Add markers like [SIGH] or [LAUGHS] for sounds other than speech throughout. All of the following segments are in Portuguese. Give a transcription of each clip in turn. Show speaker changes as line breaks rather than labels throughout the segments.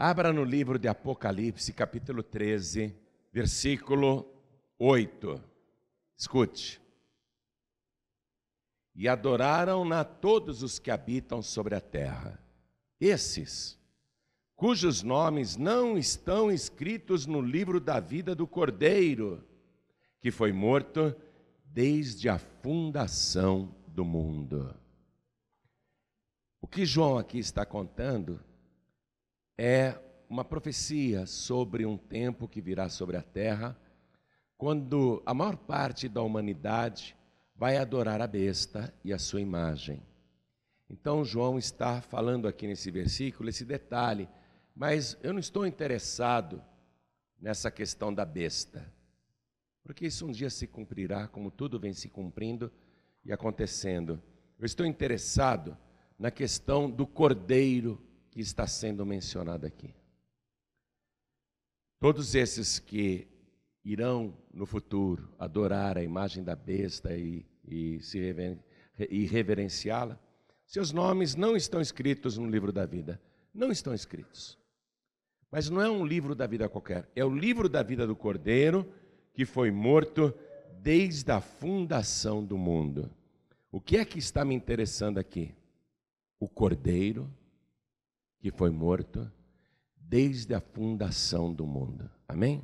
Abra no livro de Apocalipse, capítulo 13, versículo 8. Escute. E adoraram-na todos os que habitam sobre a terra. Esses, cujos nomes não estão escritos no livro da vida do Cordeiro, que foi morto desde a fundação do mundo. O que João aqui está contando é uma profecia sobre um tempo que virá sobre a terra, quando a maior parte da humanidade vai adorar a besta e a sua imagem. Então, João está falando aqui nesse versículo esse detalhe, mas eu não estou interessado nessa questão da besta, porque isso um dia se cumprirá, como tudo vem se cumprindo e acontecendo. Eu estou interessado na questão do cordeiro que está sendo mencionado aqui. Todos esses que irão no futuro adorar a imagem da besta e, e, se rever, e reverenciá-la, seus nomes não estão escritos no livro da vida. Não estão escritos. Mas não é um livro da vida qualquer, é o livro da vida do Cordeiro que foi morto desde a fundação do mundo. O que é que está me interessando aqui? O Cordeiro que foi morto desde a fundação do mundo. Amém?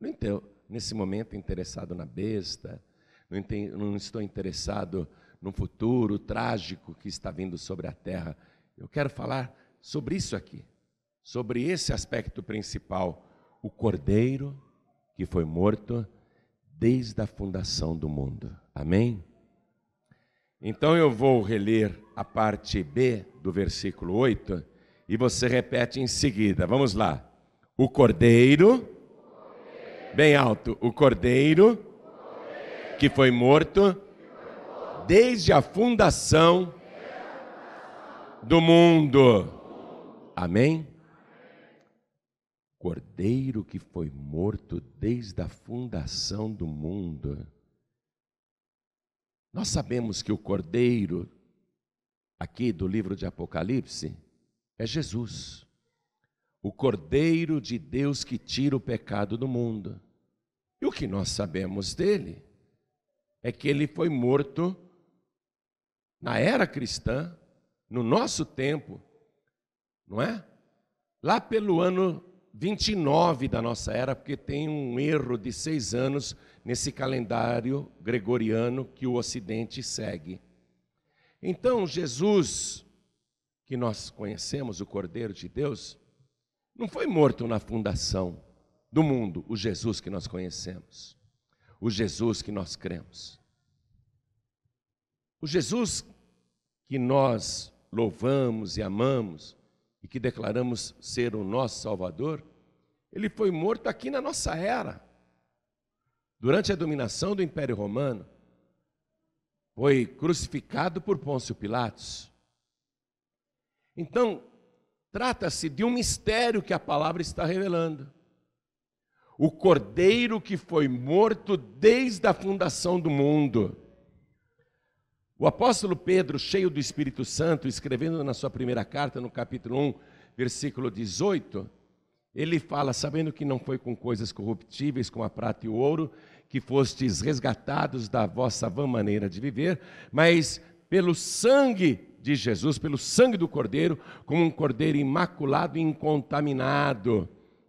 Não estou, nesse momento, interessado na besta, não, entendo, não estou interessado no futuro trágico que está vindo sobre a terra. Eu quero falar sobre isso aqui, sobre esse aspecto principal, o cordeiro que foi morto desde a fundação do mundo. Amém? Então eu vou reler a parte B do versículo 8 e você repete em seguida. Vamos lá. O cordeiro, bem alto, o cordeiro que foi morto desde a fundação do mundo. Amém? Cordeiro que foi morto desde a fundação do mundo. Nós sabemos que o cordeiro, aqui do livro de Apocalipse, é Jesus, o Cordeiro de Deus que tira o pecado do mundo. E o que nós sabemos dele é que ele foi morto na era cristã, no nosso tempo, não é? Lá pelo ano 29 da nossa era, porque tem um erro de seis anos nesse calendário gregoriano que o Ocidente segue. Então, Jesus que nós conhecemos, o Cordeiro de Deus, não foi morto na fundação do mundo, o Jesus que nós conhecemos, o Jesus que nós cremos. O Jesus que nós louvamos e amamos e que declaramos ser o nosso Salvador, ele foi morto aqui na nossa era. Durante a dominação do Império Romano, foi crucificado por Pôncio Pilatos. Então, trata-se de um mistério que a palavra está revelando. O cordeiro que foi morto desde a fundação do mundo. O apóstolo Pedro, cheio do Espírito Santo, escrevendo na sua primeira carta, no capítulo 1, versículo 18, ele fala: Sabendo que não foi com coisas corruptíveis, como a prata e o ouro, que fostes resgatados da vossa vã maneira de viver, mas pelo sangue de Jesus, pelo sangue do Cordeiro, como um cordeiro imaculado e incontaminado,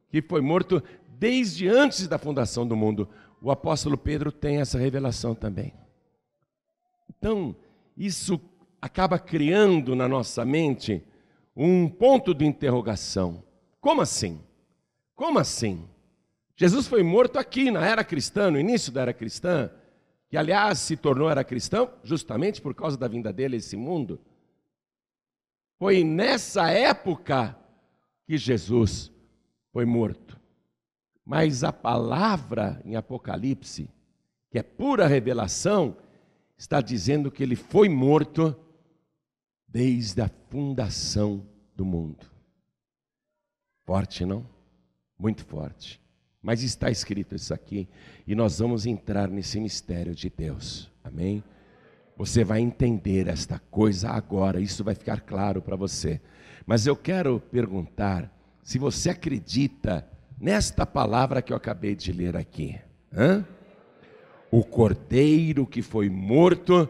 que foi morto desde antes da fundação do mundo. O apóstolo Pedro tem essa revelação também. Então, isso acaba criando na nossa mente um ponto de interrogação. Como assim? Como assim? Jesus foi morto aqui na era cristã, no início da era cristã, que aliás se tornou era cristão justamente por causa da vinda dele a esse mundo. Foi nessa época que Jesus foi morto. Mas a palavra em Apocalipse, que é pura revelação, está dizendo que ele foi morto desde a fundação do mundo. Forte, não? Muito forte. Mas está escrito isso aqui, e nós vamos entrar nesse mistério de Deus. Amém? Você vai entender esta coisa agora, isso vai ficar claro para você. Mas eu quero perguntar se você acredita nesta palavra que eu acabei de ler aqui. Hã? O cordeiro que foi morto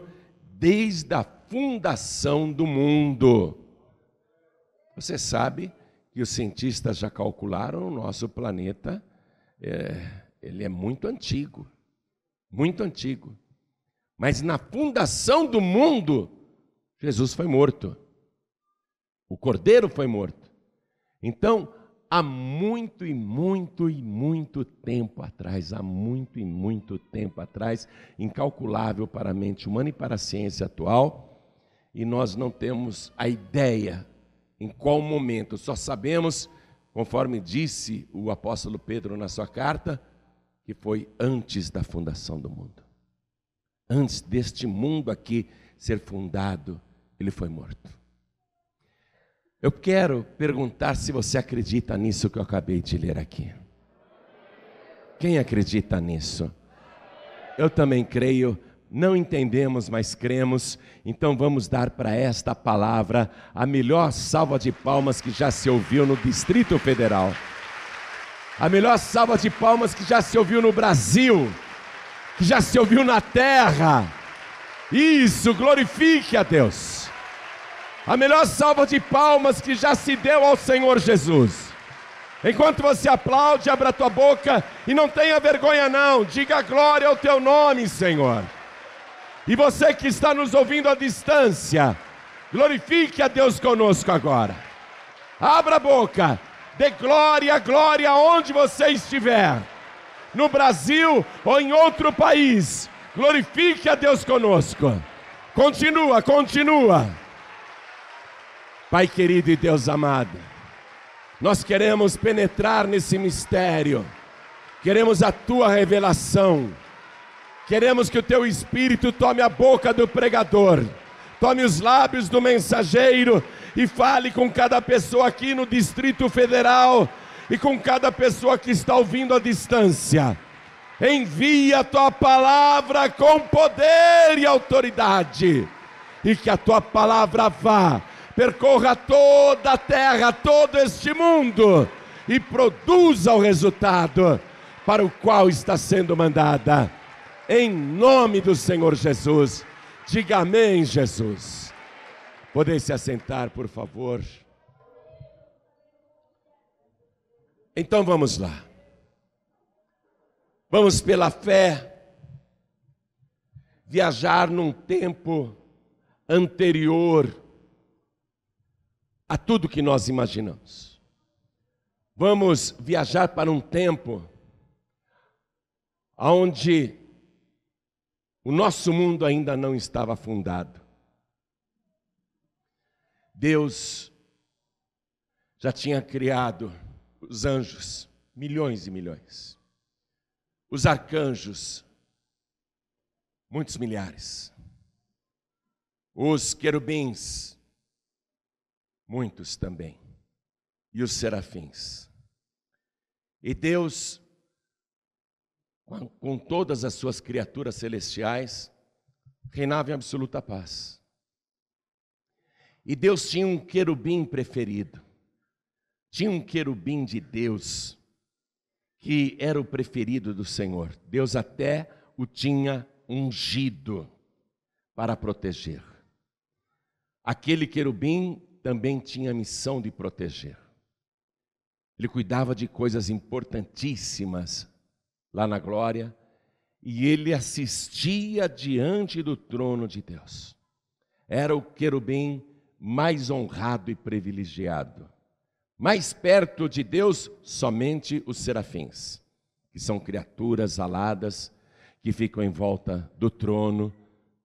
desde a fundação do mundo. Você sabe que os cientistas já calcularam o nosso planeta, é, ele é muito antigo, muito antigo. Mas na fundação do mundo, Jesus foi morto. O cordeiro foi morto. Então, há muito e muito e muito tempo atrás, há muito e muito tempo atrás, incalculável para a mente humana e para a ciência atual, e nós não temos a ideia em qual momento, só sabemos, conforme disse o apóstolo Pedro na sua carta, que foi antes da fundação do mundo. Antes deste mundo aqui ser fundado, ele foi morto. Eu quero perguntar se você acredita nisso que eu acabei de ler aqui. Quem acredita nisso? Eu também creio não entendemos, mas cremos, então vamos dar para esta palavra a melhor salva de palmas que já se ouviu no Distrito Federal, a melhor salva de palmas que já se ouviu no Brasil, que já se ouviu na terra. Isso, glorifique a Deus. A melhor salva de palmas que já se deu ao Senhor Jesus. Enquanto você aplaude, abra a tua boca e não tenha vergonha, não. Diga glória ao teu nome, Senhor. E você que está nos ouvindo à distância, glorifique a Deus conosco agora. Abra a boca, dê glória, glória onde você estiver, no Brasil ou em outro país. Glorifique a Deus conosco. Continua, continua. Pai querido e Deus amado, nós queremos penetrar nesse mistério, queremos a tua revelação Queremos que o teu espírito tome a boca do pregador, tome os lábios do mensageiro e fale com cada pessoa aqui no Distrito Federal e com cada pessoa que está ouvindo à distância. Envia a tua palavra com poder e autoridade, e que a tua palavra vá, percorra toda a terra, todo este mundo e produza o resultado para o qual está sendo mandada em nome do Senhor Jesus. Diga amém, Jesus. Podem se assentar, por favor. Então vamos lá. Vamos pela fé viajar num tempo anterior a tudo que nós imaginamos. Vamos viajar para um tempo onde o nosso mundo ainda não estava fundado. Deus já tinha criado os anjos, milhões e milhões. Os arcanjos, muitos milhares. Os querubins, muitos também. E os serafins. E Deus com todas as suas criaturas celestiais, reinava em absoluta paz. E Deus tinha um querubim preferido, tinha um querubim de Deus, que era o preferido do Senhor. Deus até o tinha ungido para proteger. Aquele querubim também tinha a missão de proteger. Ele cuidava de coisas importantíssimas lá na glória, e ele assistia diante do trono de Deus. Era o querubim mais honrado e privilegiado. Mais perto de Deus, somente os serafins, que são criaturas aladas que ficam em volta do trono,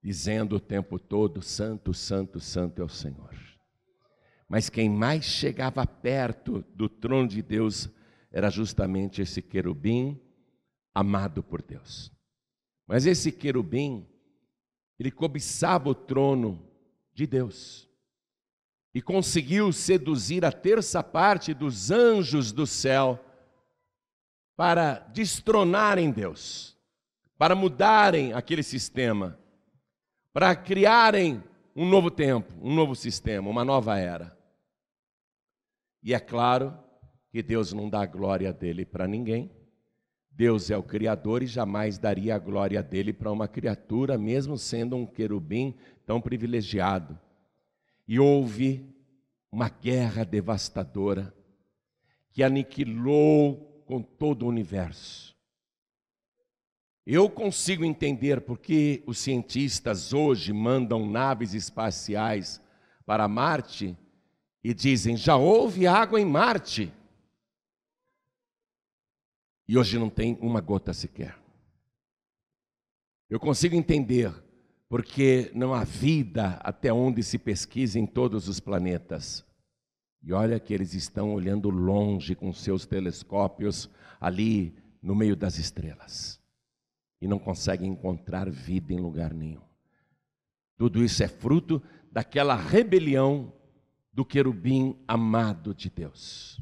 dizendo o tempo todo: Santo, Santo, Santo é o Senhor. Mas quem mais chegava perto do trono de Deus era justamente esse querubim amado por Deus. Mas esse querubim, ele cobiçava o trono de Deus e conseguiu seduzir a terça parte dos anjos do céu para destronarem Deus, para mudarem aquele sistema, para criarem um novo tempo, um novo sistema, uma nova era. E é claro que Deus não dá a glória dele para ninguém. Deus é o Criador e jamais daria a glória dele para uma criatura, mesmo sendo um querubim tão privilegiado. E houve uma guerra devastadora que aniquilou com todo o universo. Eu consigo entender porque os cientistas hoje mandam naves espaciais para Marte e dizem: já houve água em Marte. E hoje não tem uma gota sequer. Eu consigo entender porque não há vida até onde se pesquisa em todos os planetas. E olha que eles estão olhando longe com seus telescópios ali no meio das estrelas. E não conseguem encontrar vida em lugar nenhum. Tudo isso é fruto daquela rebelião do querubim amado de Deus.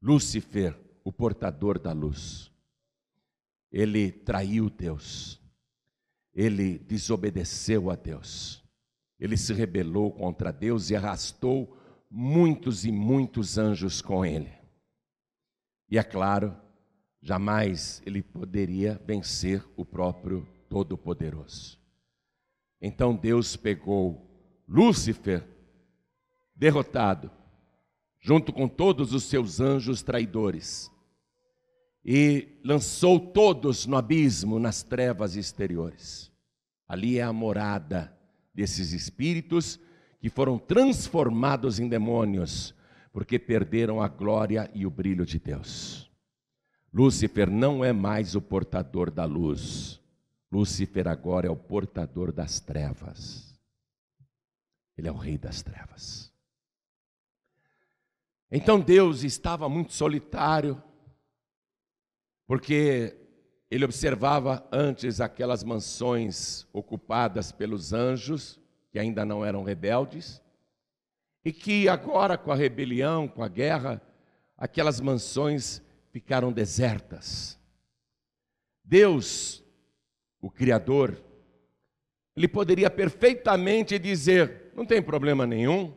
Lúcifer o portador da luz. Ele traiu Deus, ele desobedeceu a Deus, ele se rebelou contra Deus e arrastou muitos e muitos anjos com ele. E é claro, jamais ele poderia vencer o próprio Todo-Poderoso. Então Deus pegou Lúcifer, derrotado, junto com todos os seus anjos traidores, e lançou todos no abismo, nas trevas exteriores. Ali é a morada desses espíritos que foram transformados em demônios, porque perderam a glória e o brilho de Deus. Lúcifer não é mais o portador da luz, Lúcifer agora é o portador das trevas. Ele é o rei das trevas. Então Deus estava muito solitário, porque ele observava antes aquelas mansões ocupadas pelos anjos, que ainda não eram rebeldes, e que agora, com a rebelião, com a guerra, aquelas mansões ficaram desertas. Deus, o Criador, ele poderia perfeitamente dizer: não tem problema nenhum.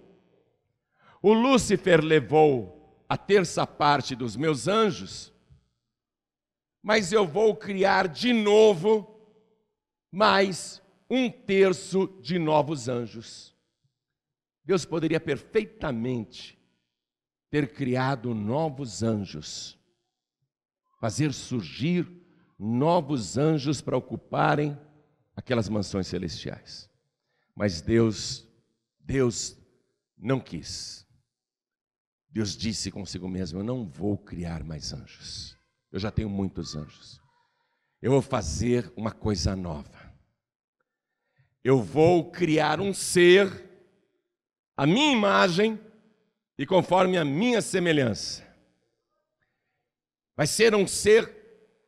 O Lúcifer levou a terça parte dos meus anjos, mas eu vou criar de novo mais um terço de novos anjos. Deus poderia perfeitamente ter criado novos anjos, fazer surgir novos anjos para ocuparem aquelas mansões celestiais. Mas Deus, Deus não quis. Deus disse consigo mesmo: Eu não vou criar mais anjos. Eu já tenho muitos anjos. Eu vou fazer uma coisa nova. Eu vou criar um ser, a minha imagem e conforme a minha semelhança. Vai ser um ser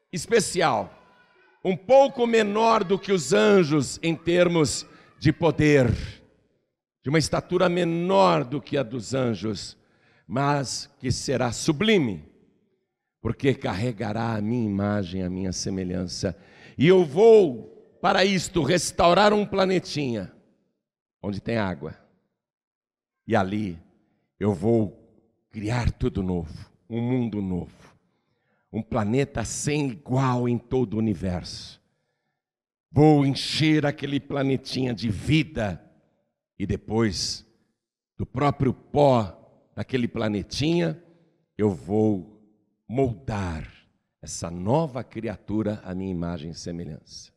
especial, um pouco menor do que os anjos em termos de poder, de uma estatura menor do que a dos anjos, mas que será sublime porque carregará a minha imagem, a minha semelhança. E eu vou, para isto, restaurar um planetinha onde tem água. E ali eu vou criar tudo novo, um mundo novo. Um planeta sem igual em todo o universo. Vou encher aquele planetinha de vida e depois do próprio pó daquele planetinha eu vou moldar essa nova criatura à minha imagem e semelhança.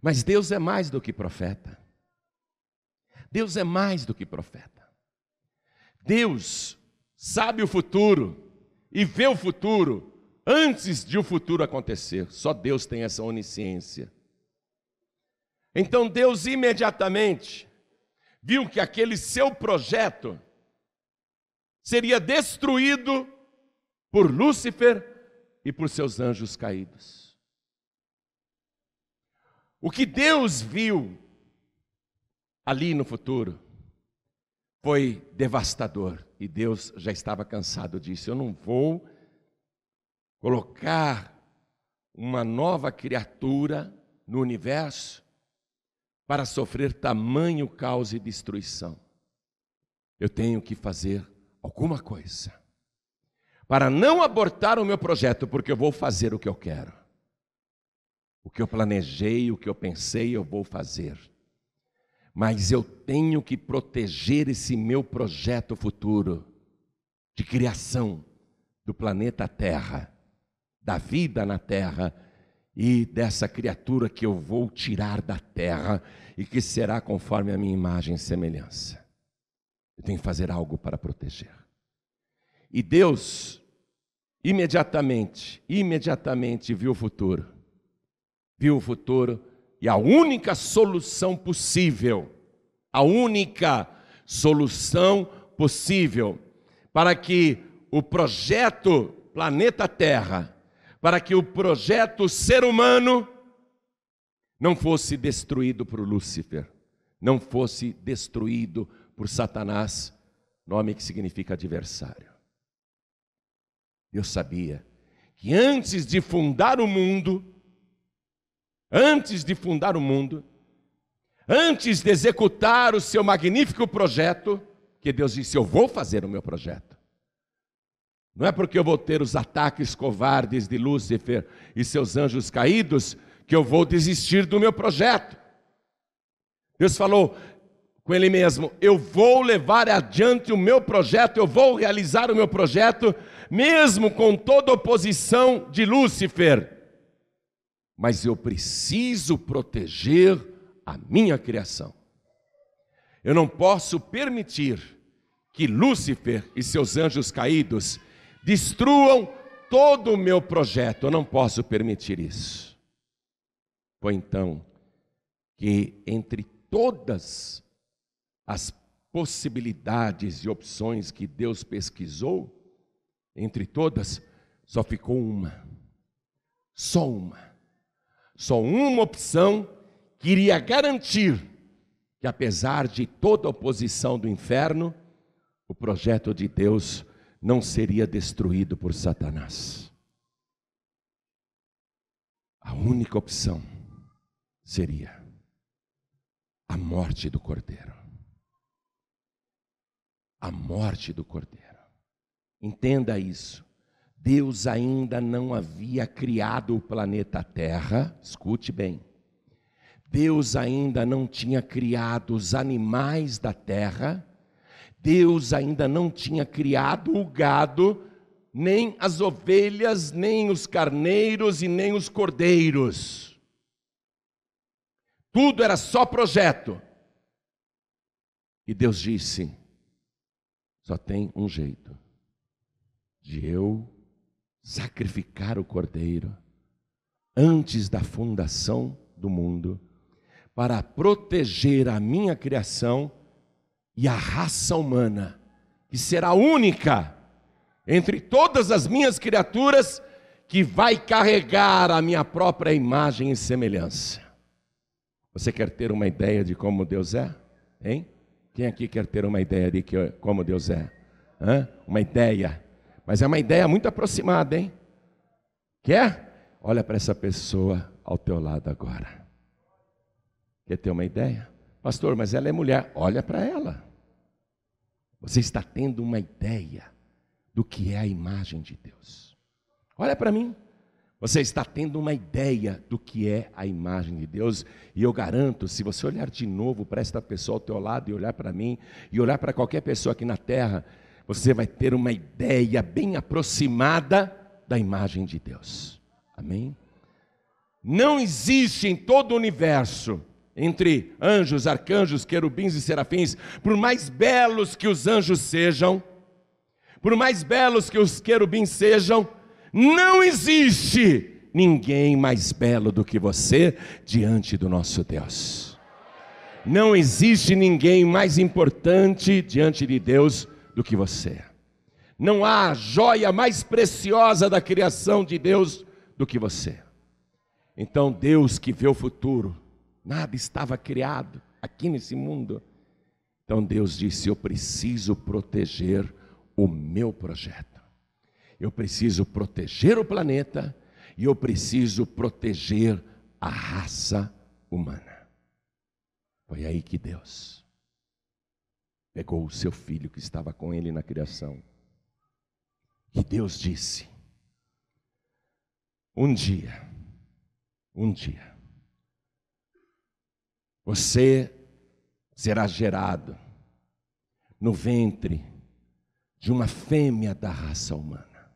Mas Deus é mais do que profeta. Deus é mais do que profeta. Deus sabe o futuro e vê o futuro antes de o futuro acontecer. Só Deus tem essa onisciência. Então Deus imediatamente viu que aquele seu projeto seria destruído por Lúcifer e por seus anjos caídos. O que Deus viu ali no futuro foi devastador e Deus já estava cansado disso. Eu não vou colocar uma nova criatura no universo para sofrer tamanho caos e destruição. Eu tenho que fazer alguma coisa. Para não abortar o meu projeto, porque eu vou fazer o que eu quero. O que eu planejei, o que eu pensei, eu vou fazer. Mas eu tenho que proteger esse meu projeto futuro de criação do planeta Terra, da vida na Terra e dessa criatura que eu vou tirar da terra e que será conforme a minha imagem e semelhança. Eu tenho que fazer algo para proteger. E Deus, imediatamente, imediatamente viu o futuro. Viu o futuro e a única solução possível, a única solução possível para que o projeto Planeta Terra, para que o projeto ser humano não fosse destruído por Lúcifer, não fosse destruído por Satanás, nome que significa adversário. Deus sabia que antes de fundar o mundo, antes de fundar o mundo, antes de executar o seu magnífico projeto, que Deus disse: Eu vou fazer o meu projeto. Não é porque eu vou ter os ataques covardes de Lúcifer e seus anjos caídos que eu vou desistir do meu projeto. Deus falou: com ele mesmo: Eu vou levar adiante o meu projeto, eu vou realizar o meu projeto, mesmo com toda oposição de Lúcifer. Mas eu preciso proteger a minha criação. Eu não posso permitir que Lúcifer e seus anjos caídos destruam todo o meu projeto. Eu não posso permitir isso. Foi então que entre todas as possibilidades e opções que Deus pesquisou, entre todas, só ficou uma. Só uma. Só uma opção que iria garantir que, apesar de toda a oposição do inferno, o projeto de Deus não seria destruído por Satanás. A única opção seria a morte do cordeiro a morte do cordeiro. Entenda isso. Deus ainda não havia criado o planeta Terra, escute bem. Deus ainda não tinha criado os animais da terra, Deus ainda não tinha criado o gado, nem as ovelhas, nem os carneiros e nem os cordeiros. Tudo era só projeto. E Deus disse: só tem um jeito: de eu sacrificar o cordeiro antes da fundação do mundo, para proteger a minha criação e a raça humana, que será única entre todas as minhas criaturas, que vai carregar a minha própria imagem e semelhança. Você quer ter uma ideia de como Deus é? Hein? Quem aqui quer ter uma ideia de que, como Deus é? Hã? Uma ideia. Mas é uma ideia muito aproximada, hein? Quer? Olha para essa pessoa ao teu lado agora. Quer ter uma ideia? Pastor, mas ela é mulher. Olha para ela. Você está tendo uma ideia do que é a imagem de Deus. Olha para mim. Você está tendo uma ideia do que é a imagem de Deus, e eu garanto, se você olhar de novo para esta pessoa ao teu lado e olhar para mim e olhar para qualquer pessoa aqui na terra, você vai ter uma ideia bem aproximada da imagem de Deus. Amém? Não existe em todo o universo entre anjos, arcanjos, querubins e serafins, por mais belos que os anjos sejam, por mais belos que os querubins sejam, não existe ninguém mais belo do que você diante do nosso Deus. Não existe ninguém mais importante diante de Deus do que você. Não há joia mais preciosa da criação de Deus do que você. Então, Deus que vê o futuro, nada estava criado aqui nesse mundo. Então, Deus disse: Eu preciso proteger o meu projeto eu preciso proteger o planeta e eu preciso proteger a raça humana. Foi aí que Deus pegou o seu filho que estava com ele na criação que Deus disse: um dia, um dia, você será gerado no ventre de uma fêmea da raça humana.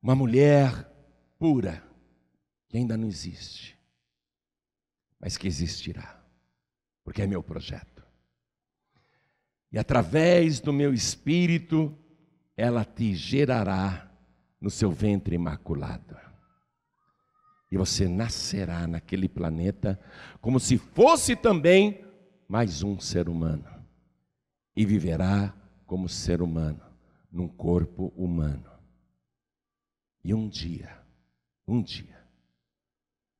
Uma mulher pura, que ainda não existe, mas que existirá, porque é meu projeto. E através do meu espírito, ela te gerará no seu ventre imaculado. E você nascerá naquele planeta como se fosse também mais um ser humano. E viverá como ser humano, num corpo humano. E um dia, um dia,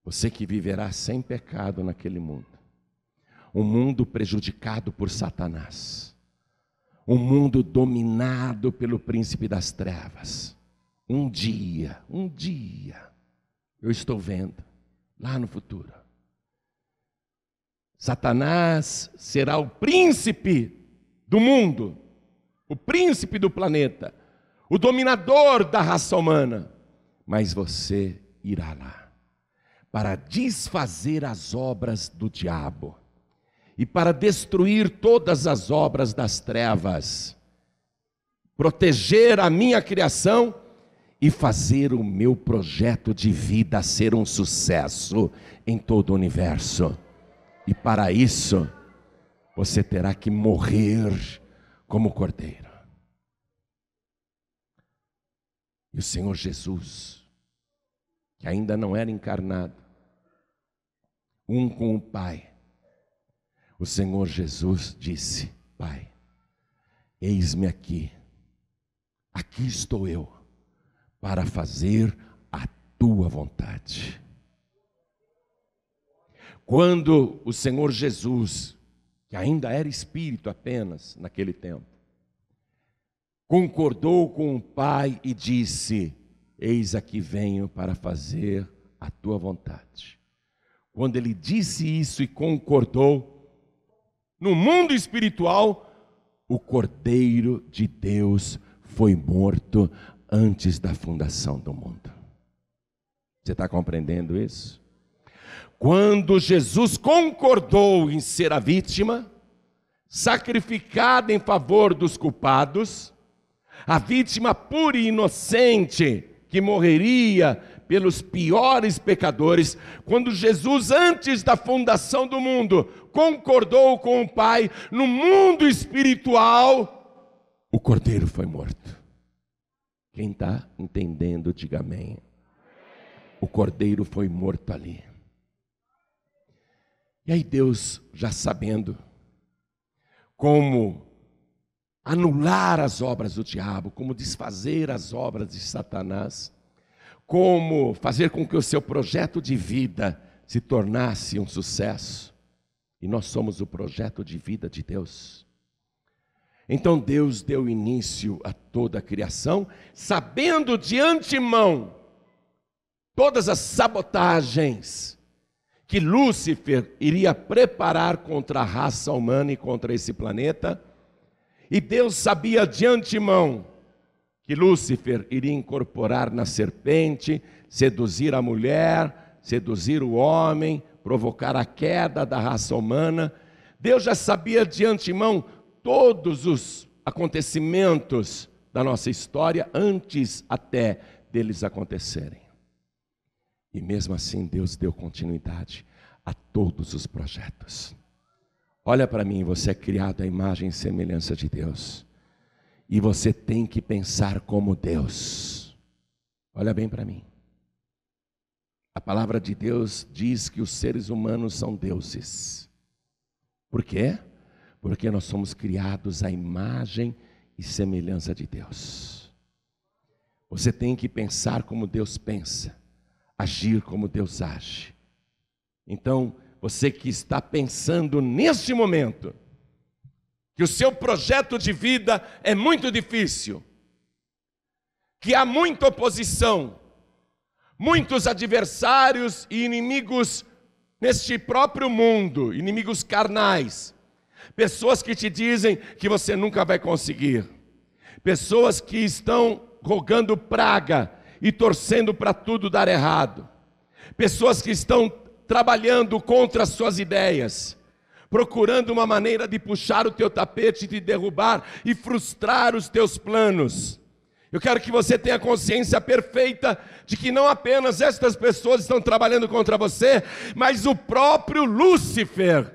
você que viverá sem pecado naquele mundo, um mundo prejudicado por Satanás, um mundo dominado pelo príncipe das trevas. Um dia, um dia, eu estou vendo, lá no futuro, Satanás será o príncipe do mundo, o príncipe do planeta, o dominador da raça humana, mas você irá lá para desfazer as obras do diabo e para destruir todas as obras das trevas, proteger a minha criação e fazer o meu projeto de vida ser um sucesso em todo o universo. E para isso, você terá que morrer como cordeiro. E o Senhor Jesus, que ainda não era encarnado, um com o Pai, o Senhor Jesus disse: Pai, eis-me aqui, aqui estou eu, para fazer a tua vontade. Quando o Senhor Jesus, que ainda era espírito apenas naquele tempo, concordou com o Pai e disse: Eis aqui venho para fazer a tua vontade. Quando ele disse isso e concordou, no mundo espiritual, o Cordeiro de Deus foi morto antes da fundação do mundo. Você está compreendendo isso? Quando Jesus concordou em ser a vítima, sacrificada em favor dos culpados, a vítima pura e inocente que morreria pelos piores pecadores, quando Jesus, antes da fundação do mundo, concordou com o Pai, no mundo espiritual, o cordeiro foi morto. Quem está entendendo, diga amém. O cordeiro foi morto ali. E aí Deus, já sabendo como anular as obras do diabo, como desfazer as obras de Satanás, como fazer com que o seu projeto de vida se tornasse um sucesso. E nós somos o projeto de vida de Deus. Então Deus deu início a toda a criação, sabendo de antemão todas as sabotagens que Lúcifer iria preparar contra a raça humana e contra esse planeta. E Deus sabia de antemão que Lúcifer iria incorporar na serpente, seduzir a mulher, seduzir o homem, provocar a queda da raça humana. Deus já sabia de antemão todos os acontecimentos da nossa história antes até deles acontecerem. E mesmo assim, Deus deu continuidade a todos os projetos. Olha para mim, você é criado à imagem e semelhança de Deus e você tem que pensar como Deus. Olha bem para mim. A palavra de Deus diz que os seres humanos são deuses. Por quê? Porque nós somos criados à imagem e semelhança de Deus. Você tem que pensar como Deus pensa, agir como Deus age. Então, você que está pensando neste momento, que o seu projeto de vida é muito difícil, que há muita oposição, muitos adversários e inimigos neste próprio mundo, inimigos carnais, pessoas que te dizem que você nunca vai conseguir, pessoas que estão rogando praga e torcendo para tudo dar errado, pessoas que estão trabalhando contra as suas ideias, procurando uma maneira de puxar o teu tapete, de derrubar e frustrar os teus planos. Eu quero que você tenha consciência perfeita de que não apenas estas pessoas estão trabalhando contra você, mas o próprio Lúcifer,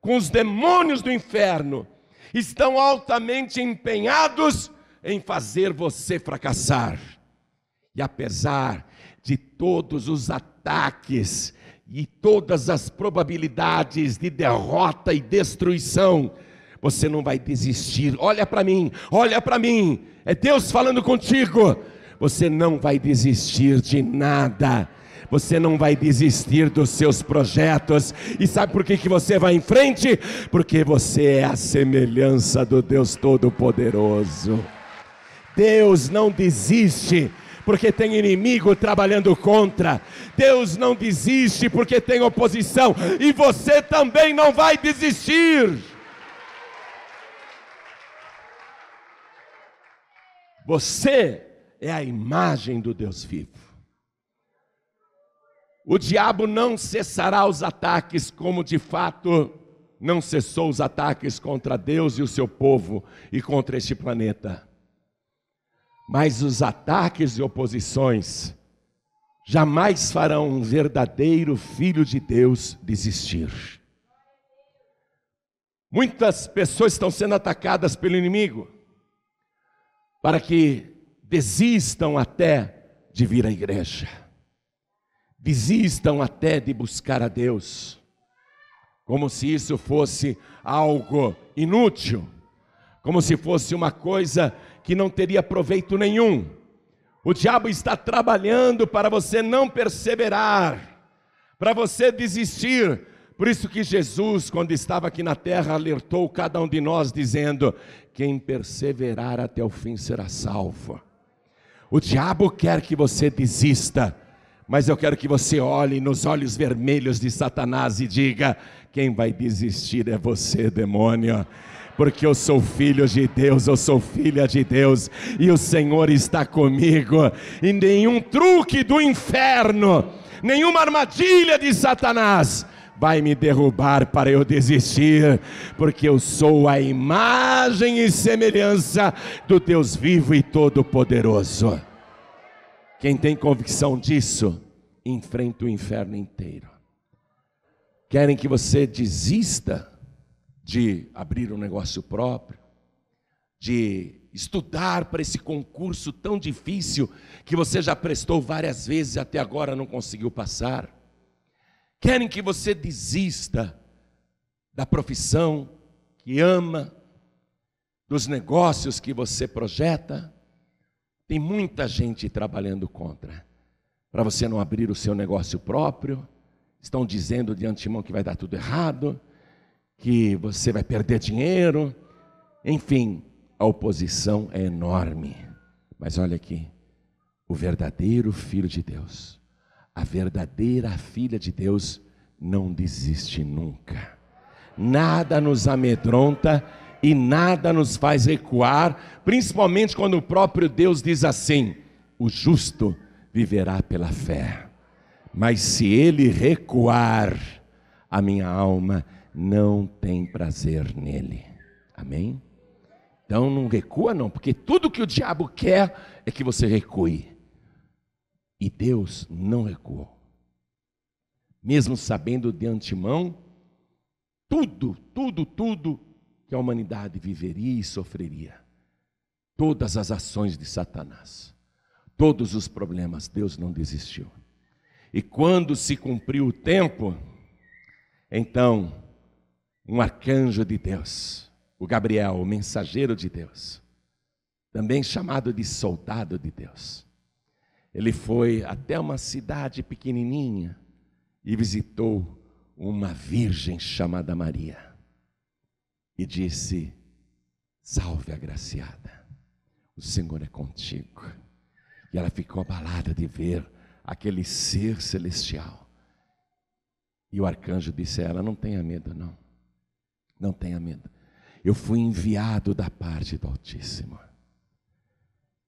com os demônios do inferno, estão altamente empenhados em fazer você fracassar. E apesar de todos os ataques e todas as probabilidades de derrota e destruição, você não vai desistir. Olha para mim, olha para mim. É Deus falando contigo. Você não vai desistir de nada. Você não vai desistir dos seus projetos. E sabe por que, que você vai em frente? Porque você é a semelhança do Deus Todo-Poderoso. Deus não desiste porque tem inimigo trabalhando contra. Deus não desiste porque tem oposição. E você também não vai desistir. Você é a imagem do Deus vivo. O diabo não cessará os ataques, como de fato não cessou os ataques contra Deus e o seu povo e contra este planeta. Mas os ataques e oposições jamais farão um verdadeiro filho de Deus desistir. Muitas pessoas estão sendo atacadas pelo inimigo para que desistam até de vir à igreja, desistam até de buscar a Deus, como se isso fosse algo inútil, como se fosse uma coisa que não teria proveito nenhum. O diabo está trabalhando para você não perseverar, para você desistir, por isso que Jesus, quando estava aqui na terra, alertou cada um de nós, dizendo: Quem perseverar até o fim será salvo. O diabo quer que você desista, mas eu quero que você olhe nos olhos vermelhos de Satanás e diga: Quem vai desistir é você, demônio porque eu sou filho de Deus, eu sou filha de Deus, e o Senhor está comigo, e nenhum truque do inferno, nenhuma armadilha de Satanás vai me derrubar para eu desistir, porque eu sou a imagem e semelhança do Deus vivo e todo-poderoso. Quem tem convicção disso, enfrenta o inferno inteiro. Querem que você desista de abrir um negócio próprio, de estudar para esse concurso tão difícil que você já prestou várias vezes e até agora não conseguiu passar querem que você desista da profissão que ama, dos negócios que você projeta. Tem muita gente trabalhando contra. Para você não abrir o seu negócio próprio, estão dizendo de antemão que vai dar tudo errado, que você vai perder dinheiro. Enfim, a oposição é enorme. Mas olha aqui, o verdadeiro filho de Deus a verdadeira filha de Deus não desiste nunca. Nada nos amedronta e nada nos faz recuar, principalmente quando o próprio Deus diz assim: o justo viverá pela fé. Mas se ele recuar, a minha alma não tem prazer nele. Amém? Então não recua, não, porque tudo que o diabo quer é que você recue. E Deus não recuou. Mesmo sabendo de antemão tudo, tudo, tudo que a humanidade viveria e sofreria. Todas as ações de Satanás, todos os problemas, Deus não desistiu. E quando se cumpriu o tempo, então, um arcanjo de Deus, o Gabriel, o mensageiro de Deus, também chamado de soldado de Deus, ele foi até uma cidade pequenininha e visitou uma virgem chamada Maria e disse: Salve agraciada, o Senhor é contigo. E ela ficou abalada de ver aquele ser celestial. E o arcanjo disse a ela: Não tenha medo, não. Não tenha medo. Eu fui enviado da parte do Altíssimo.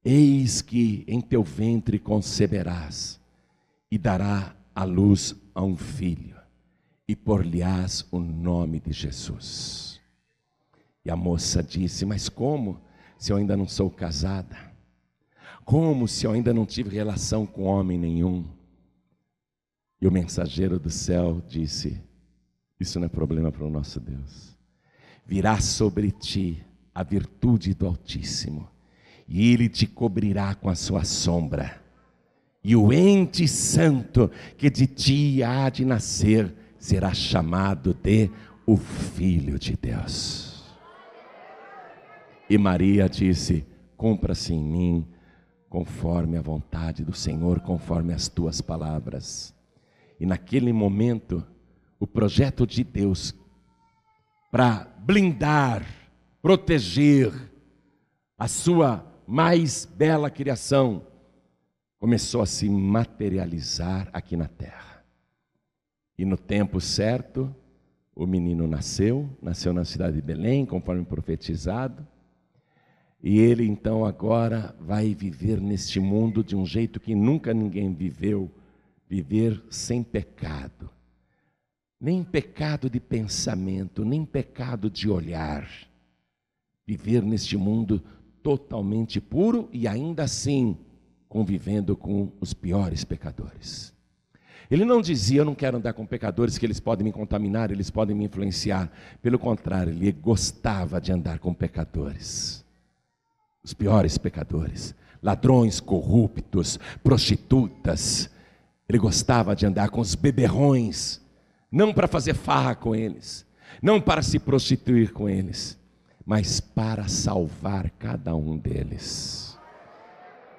Eis que em teu ventre conceberás e dará a luz a um filho, e por-lhe-ás o nome de Jesus. E a moça disse: Mas como, se eu ainda não sou casada? Como se eu ainda não tive relação com homem nenhum? E o mensageiro do céu disse: Isso não é problema para o nosso Deus. Virá sobre ti a virtude do Altíssimo, e ele te cobrirá com a sua sombra. E o ente santo que de ti há de nascer será chamado de o Filho de Deus. E Maria disse: Compra-se em mim, conforme a vontade do Senhor, conforme as tuas palavras. E naquele momento, o projeto de Deus para blindar, proteger a sua mais bela criação começou a se materializar aqui na terra. E no tempo certo, o menino nasceu, nasceu na cidade de Belém, conforme profetizado. E ele então agora vai viver neste mundo de um jeito que nunca ninguém viveu viver sem pecado, nem pecado de pensamento, nem pecado de olhar. Viver neste mundo totalmente puro e ainda assim convivendo com os piores pecadores. Ele não dizia, eu não quero andar com pecadores que eles podem me contaminar, eles podem me influenciar. Pelo contrário, ele gostava de andar com pecadores. Os piores pecadores, ladrões corruptos, prostitutas, ele gostava de andar com os beberrões, não para fazer farra com eles, não para se prostituir com eles, mas para salvar cada um deles.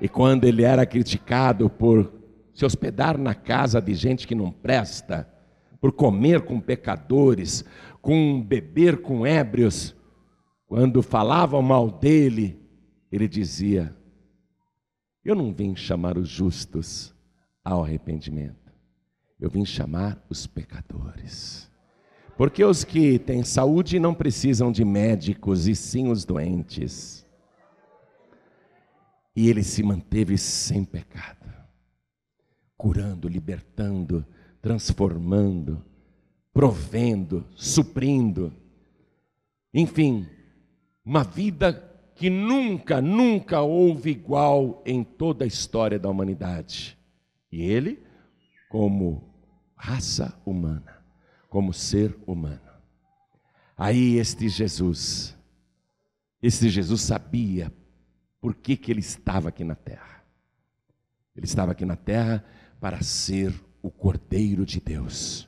E quando ele era criticado por se hospedar na casa de gente que não presta, por comer com pecadores, com beber com ébrios, quando falavam mal dele, ele dizia: Eu não vim chamar os justos, ao arrependimento. Eu vim chamar os pecadores. Porque os que têm saúde não precisam de médicos, e sim os doentes. E ele se manteve sem pecado, curando, libertando, transformando, provendo, suprindo. Enfim, uma vida que nunca, nunca houve igual em toda a história da humanidade. E ele, como raça humana, como ser humano. Aí este Jesus, este Jesus sabia por que, que ele estava aqui na terra. Ele estava aqui na terra para ser o Cordeiro de Deus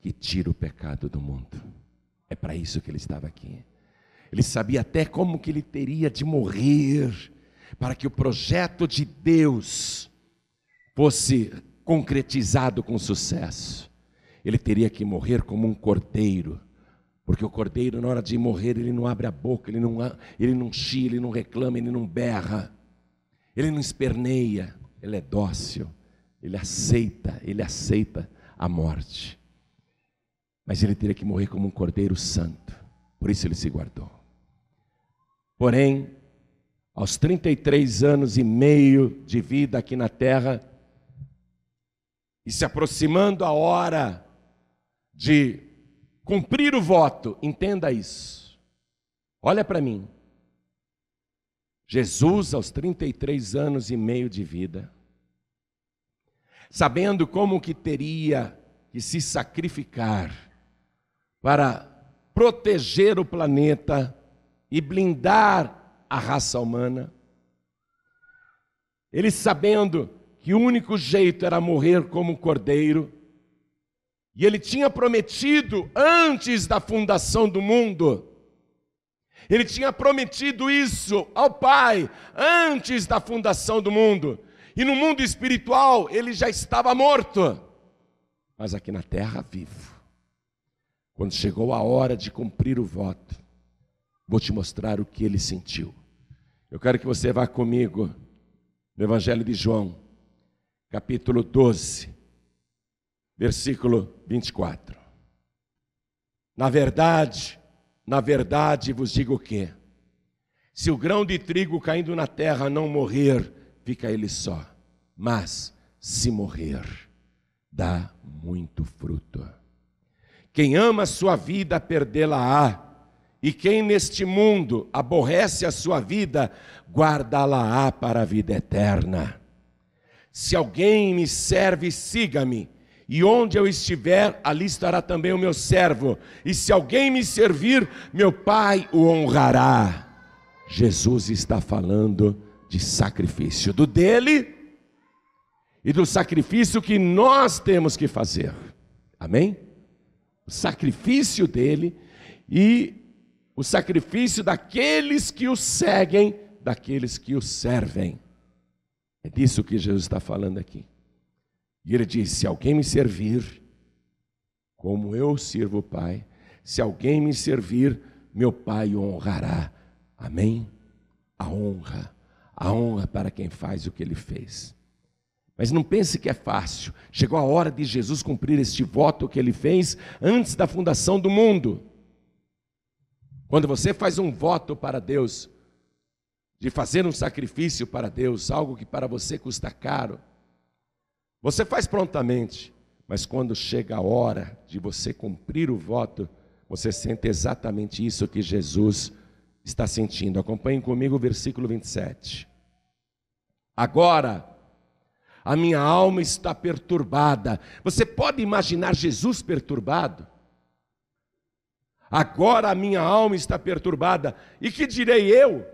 que tira o pecado do mundo. É para isso que ele estava aqui. Ele sabia até como que ele teria de morrer para que o projeto de Deus fosse concretizado com sucesso, ele teria que morrer como um cordeiro, porque o cordeiro, na hora de morrer, ele não abre a boca, ele não, ele não chia, ele não reclama, ele não berra, ele não esperneia, ele é dócil, ele aceita, ele aceita a morte. Mas ele teria que morrer como um cordeiro santo, por isso ele se guardou. Porém, aos 33 anos e meio de vida aqui na terra, e se aproximando a hora de cumprir o voto, entenda isso. Olha para mim. Jesus, aos 33 anos e meio de vida, sabendo como que teria que se sacrificar para proteger o planeta e blindar a raça humana, ele sabendo que o único jeito era morrer como um cordeiro. E ele tinha prometido antes da fundação do mundo. Ele tinha prometido isso ao Pai antes da fundação do mundo. E no mundo espiritual ele já estava morto, mas aqui na terra vivo. Quando chegou a hora de cumprir o voto, vou te mostrar o que ele sentiu. Eu quero que você vá comigo no Evangelho de João, capítulo 12, versículo 24. Na verdade, na verdade vos digo o quê? Se o grão de trigo caindo na terra não morrer, fica ele só. Mas, se morrer, dá muito fruto. Quem ama a sua vida, perdê-la-á. E quem neste mundo aborrece a sua vida, guardá-la-á para a vida eterna. Se alguém me serve, siga-me. E onde eu estiver, ali estará também o meu servo. E se alguém me servir, meu Pai o honrará. Jesus está falando de sacrifício, do dele e do sacrifício que nós temos que fazer. Amém? O sacrifício dele e o sacrifício daqueles que o seguem, daqueles que o servem. É disso que Jesus está falando aqui. E ele diz: Se alguém me servir, como eu sirvo o Pai, se alguém me servir, meu Pai o honrará. Amém? A honra, a honra para quem faz o que ele fez. Mas não pense que é fácil. Chegou a hora de Jesus cumprir este voto que ele fez antes da fundação do mundo. Quando você faz um voto para Deus, de fazer um sacrifício para Deus, algo que para você custa caro, você faz prontamente, mas quando chega a hora de você cumprir o voto, você sente exatamente isso que Jesus está sentindo. Acompanhem comigo o versículo 27. Agora, a minha alma está perturbada. Você pode imaginar Jesus perturbado? Agora a minha alma está perturbada. E que direi eu?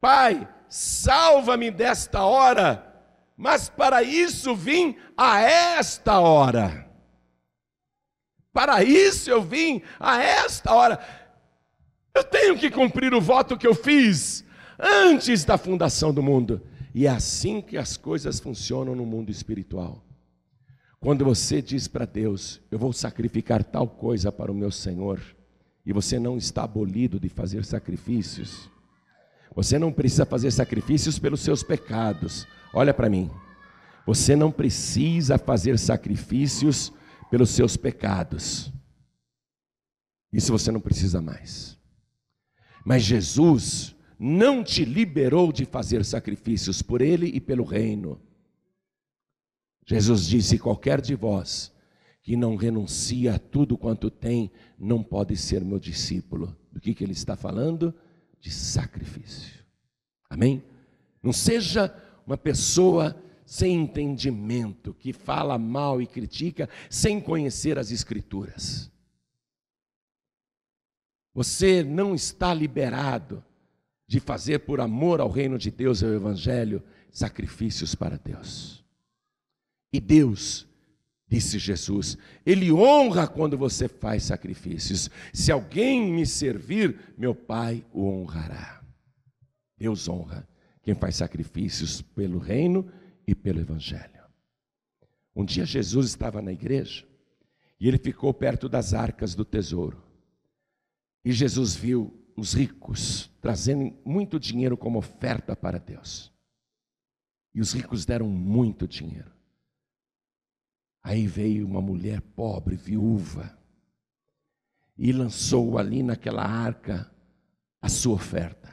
Pai, salva-me desta hora mas para isso vim a esta hora. Para isso eu vim a esta hora. Eu tenho que cumprir o voto que eu fiz antes da fundação do mundo. E é assim que as coisas funcionam no mundo espiritual. Quando você diz para Deus, eu vou sacrificar tal coisa para o meu Senhor, e você não está abolido de fazer sacrifícios, você não precisa fazer sacrifícios pelos seus pecados, Olha para mim. Você não precisa fazer sacrifícios pelos seus pecados. Isso você não precisa mais. Mas Jesus não te liberou de fazer sacrifícios por ele e pelo reino. Jesus disse: qualquer de vós que não renuncia a tudo quanto tem, não pode ser meu discípulo. Do que, que ele está falando? De sacrifício. Amém? Não seja uma pessoa sem entendimento, que fala mal e critica sem conhecer as Escrituras. Você não está liberado de fazer por amor ao reino de Deus e ao Evangelho sacrifícios para Deus. E Deus, disse Jesus, Ele honra quando você faz sacrifícios. Se alguém me servir, meu Pai o honrará. Deus honra quem faz sacrifícios pelo reino e pelo evangelho. Um dia Jesus estava na igreja e ele ficou perto das arcas do tesouro. E Jesus viu os ricos trazendo muito dinheiro como oferta para Deus. E os ricos deram muito dinheiro. Aí veio uma mulher pobre, viúva, e lançou ali naquela arca a sua oferta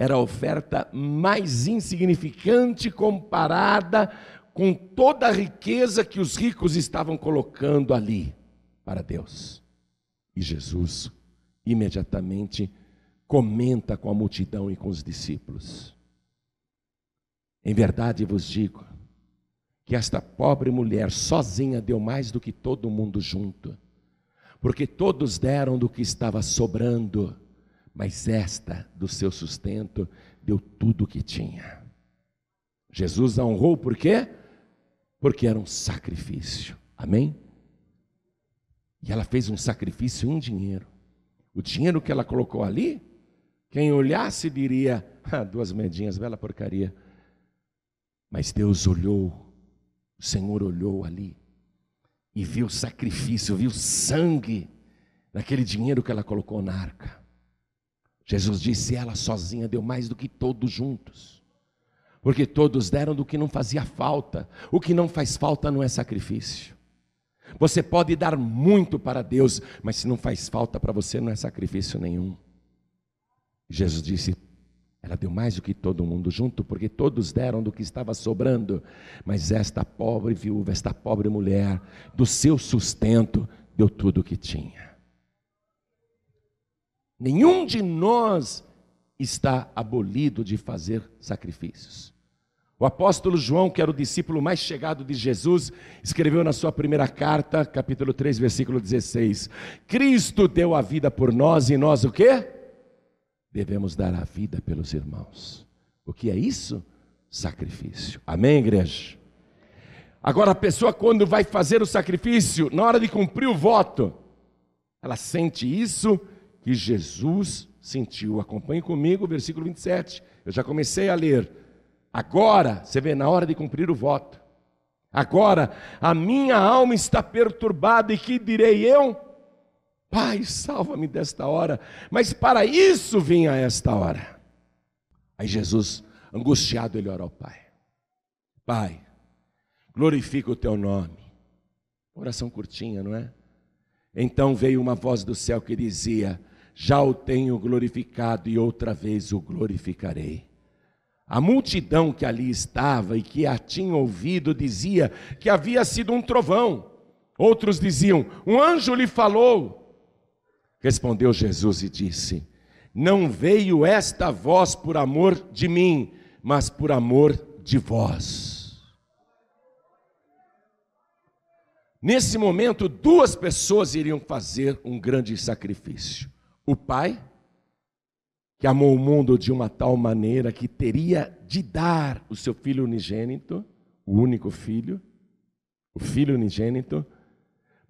era a oferta mais insignificante comparada com toda a riqueza que os ricos estavam colocando ali para Deus. E Jesus imediatamente comenta com a multidão e com os discípulos. Em verdade vos digo que esta pobre mulher sozinha deu mais do que todo mundo junto, porque todos deram do que estava sobrando mas esta, do seu sustento, deu tudo o que tinha. Jesus a honrou por quê? Porque era um sacrifício. Amém? E ela fez um sacrifício em dinheiro. O dinheiro que ela colocou ali, quem olhasse diria: [LAUGHS] ah, duas medinhas, bela porcaria. Mas Deus olhou, o Senhor olhou ali e viu o sacrifício, viu sangue naquele dinheiro que ela colocou na arca. Jesus disse: ela sozinha deu mais do que todos juntos. Porque todos deram do que não fazia falta. O que não faz falta não é sacrifício. Você pode dar muito para Deus, mas se não faz falta para você, não é sacrifício nenhum. Jesus disse: Ela deu mais do que todo mundo junto, porque todos deram do que estava sobrando. Mas esta pobre viúva, esta pobre mulher, do seu sustento, deu tudo o que tinha. Nenhum de nós está abolido de fazer sacrifícios. O apóstolo João, que era o discípulo mais chegado de Jesus, escreveu na sua primeira carta, capítulo 3, versículo 16: Cristo deu a vida por nós e nós o quê? Devemos dar a vida pelos irmãos. O que é isso? Sacrifício. Amém, igreja? Agora, a pessoa, quando vai fazer o sacrifício, na hora de cumprir o voto, ela sente isso que Jesus sentiu. Acompanhe comigo o versículo 27. Eu já comecei a ler. Agora, você vê, na hora de cumprir o voto. Agora, a minha alma está perturbada, e que direi eu? Pai, salva-me desta hora. Mas para isso vinha esta hora. Aí Jesus, angustiado, ele ora ao Pai: Pai, glorifica o teu nome. Oração curtinha, não é? Então veio uma voz do céu que dizia: Já o tenho glorificado e outra vez o glorificarei. A multidão que ali estava e que a tinha ouvido dizia que havia sido um trovão. Outros diziam: Um anjo lhe falou. Respondeu Jesus e disse: Não veio esta voz por amor de mim, mas por amor de vós. Nesse momento, duas pessoas iriam fazer um grande sacrifício: o pai que amou o mundo de uma tal maneira que teria de dar o seu filho unigênito, o único filho, o filho unigênito,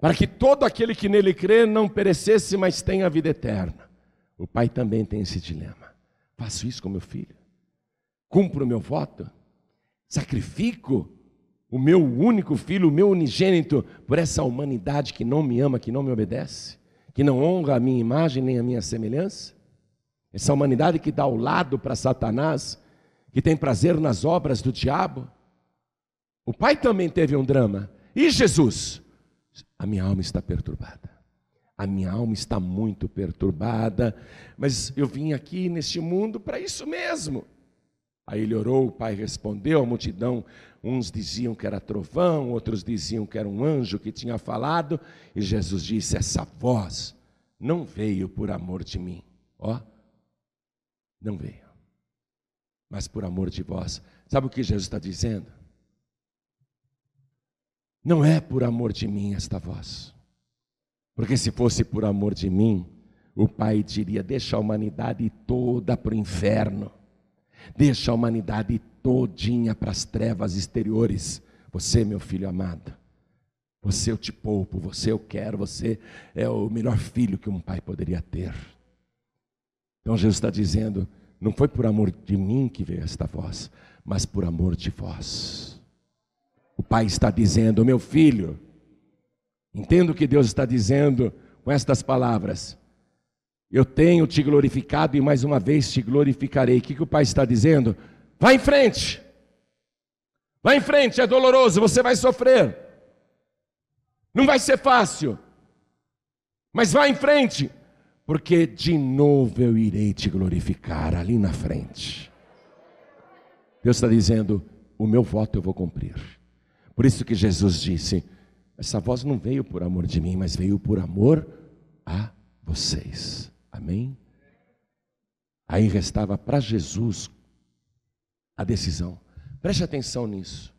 para que todo aquele que nele crê não perecesse, mas tenha a vida eterna. O pai também tem esse dilema. Faço isso com meu filho? Cumpro o meu voto? Sacrifico o meu único filho, o meu unigênito, por essa humanidade que não me ama, que não me obedece, que não honra a minha imagem nem a minha semelhança? Essa humanidade que dá o lado para Satanás, que tem prazer nas obras do diabo. O pai também teve um drama. E Jesus? A minha alma está perturbada. A minha alma está muito perturbada, mas eu vim aqui neste mundo para isso mesmo. Aí ele orou, o pai respondeu, a multidão, uns diziam que era trovão, outros diziam que era um anjo que tinha falado, e Jesus disse: Essa voz não veio por amor de mim, ó, não veio. Mas por amor de vós. Sabe o que Jesus está dizendo? Não é por amor de mim esta voz. Porque se fosse por amor de mim, o Pai diria: deixa a humanidade toda para o inferno, deixa a humanidade todinha para as trevas exteriores. Você, meu filho amado, você eu te poupo, você eu quero, você é o melhor filho que um pai poderia ter. Então Jesus está dizendo: não foi por amor de mim que veio esta voz, mas por amor de vós. O Pai está dizendo: meu filho, entendo o que Deus está dizendo com estas palavras. Eu tenho te glorificado e mais uma vez te glorificarei. O que, que o Pai está dizendo? Vá em frente. Vá em frente, é doloroso, você vai sofrer. Não vai ser fácil. Mas vá em frente porque de novo eu irei te glorificar ali na frente. Deus está dizendo: o meu voto eu vou cumprir. Por isso que Jesus disse: essa voz não veio por amor de mim, mas veio por amor a vocês. Amém? Aí restava para Jesus a decisão. Preste atenção nisso.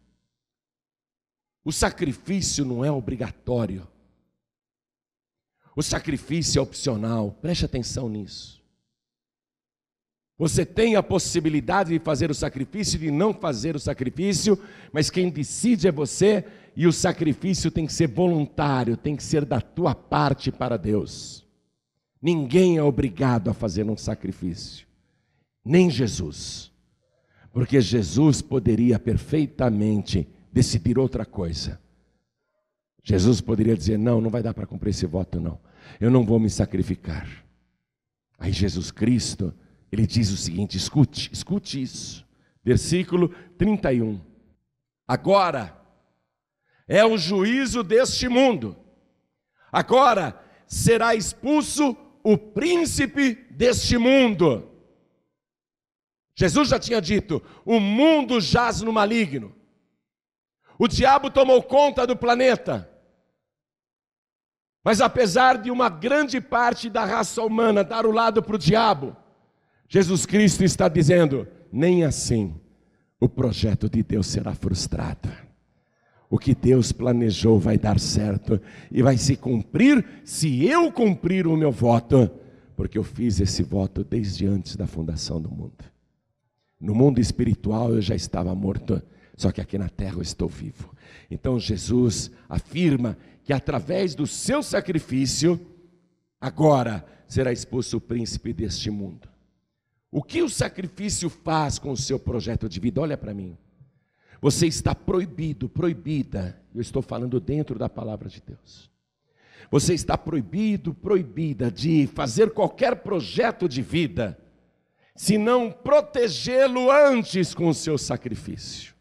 O sacrifício não é obrigatório. O sacrifício é opcional, preste atenção nisso. Você tem a possibilidade de fazer o sacrifício de não fazer o sacrifício, mas quem decide é você, e o sacrifício tem que ser voluntário, tem que ser da tua parte para Deus. Ninguém é obrigado a fazer um sacrifício, nem Jesus, porque Jesus poderia perfeitamente decidir outra coisa. Jesus poderia dizer: Não, não vai dar para cumprir esse voto, não. Eu não vou me sacrificar. Aí Jesus Cristo, ele diz o seguinte: escute, escute isso. Versículo 31. Agora é o juízo deste mundo. Agora será expulso o príncipe deste mundo. Jesus já tinha dito: o mundo jaz no maligno. O diabo tomou conta do planeta. Mas apesar de uma grande parte da raça humana dar o lado para o diabo, Jesus Cristo está dizendo: nem assim o projeto de Deus será frustrado. O que Deus planejou vai dar certo e vai se cumprir se eu cumprir o meu voto, porque eu fiz esse voto desde antes da fundação do mundo. No mundo espiritual eu já estava morto, só que aqui na terra eu estou vivo. Então Jesus afirma que através do seu sacrifício, agora será expulso o príncipe deste mundo. O que o sacrifício faz com o seu projeto de vida? Olha para mim. Você está proibido, proibida, eu estou falando dentro da palavra de Deus. Você está proibido, proibida de fazer qualquer projeto de vida se não protegê-lo antes com o seu sacrifício.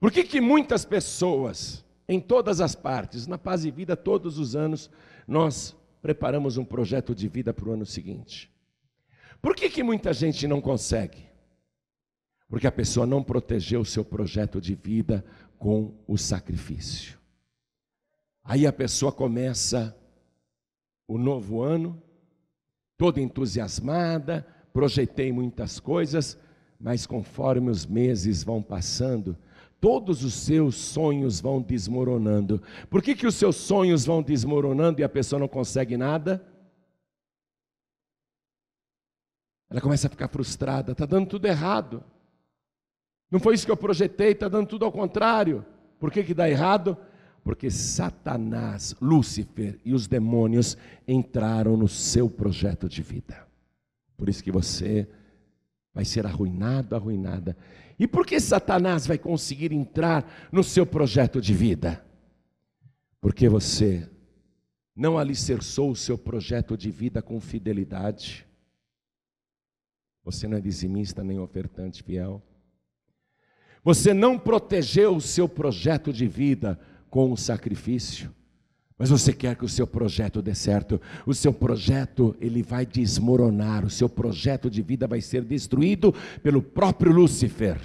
Por que, que muitas pessoas, em todas as partes, na paz e vida, todos os anos, nós preparamos um projeto de vida para o ano seguinte? Por que, que muita gente não consegue? Porque a pessoa não protegeu o seu projeto de vida com o sacrifício. Aí a pessoa começa o novo ano, toda entusiasmada, projetei muitas coisas, mas conforme os meses vão passando, todos os seus sonhos vão desmoronando. Por que, que os seus sonhos vão desmoronando e a pessoa não consegue nada? Ela começa a ficar frustrada, está dando tudo errado. Não foi isso que eu projetei, está dando tudo ao contrário. Por que, que dá errado? Porque Satanás, Lúcifer e os demônios entraram no seu projeto de vida. Por isso que você vai ser arruinado, arruinada. E por que Satanás vai conseguir entrar no seu projeto de vida? Porque você não alicerçou o seu projeto de vida com fidelidade. Você não é dizimista nem ofertante fiel. Você não protegeu o seu projeto de vida com o sacrifício. Mas você quer que o seu projeto dê certo. O seu projeto, ele vai desmoronar. O seu projeto de vida vai ser destruído pelo próprio Lúcifer.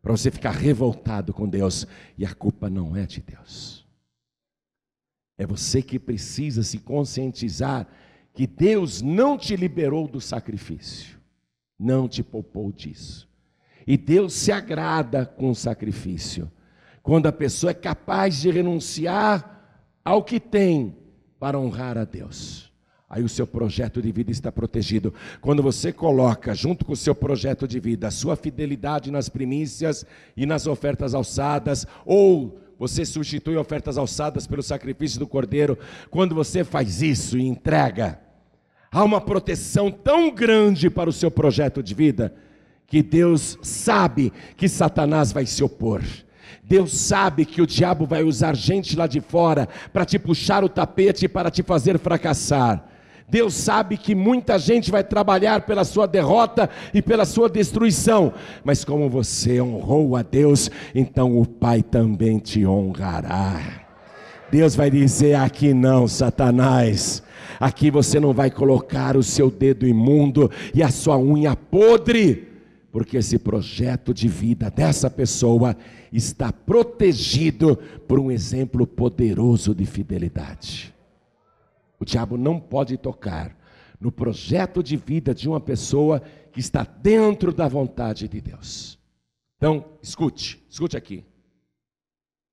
Para você ficar revoltado com Deus. E a culpa não é de Deus. É você que precisa se conscientizar que Deus não te liberou do sacrifício. Não te poupou disso. E Deus se agrada com o sacrifício. Quando a pessoa é capaz de renunciar ao que tem para honrar a Deus. Aí o seu projeto de vida está protegido. Quando você coloca, junto com o seu projeto de vida, a sua fidelidade nas primícias e nas ofertas alçadas, ou você substitui ofertas alçadas pelo sacrifício do cordeiro, quando você faz isso e entrega, há uma proteção tão grande para o seu projeto de vida, que Deus sabe que Satanás vai se opor. Deus sabe que o diabo vai usar gente lá de fora para te puxar o tapete para te fazer fracassar. Deus sabe que muita gente vai trabalhar pela sua derrota e pela sua destruição, mas como você honrou a Deus, então o Pai também te honrará. Deus vai dizer: aqui não, Satanás, aqui você não vai colocar o seu dedo imundo e a sua unha podre porque esse projeto de vida dessa pessoa está protegido por um exemplo poderoso de fidelidade. O diabo não pode tocar no projeto de vida de uma pessoa que está dentro da vontade de Deus. Então, escute, escute aqui.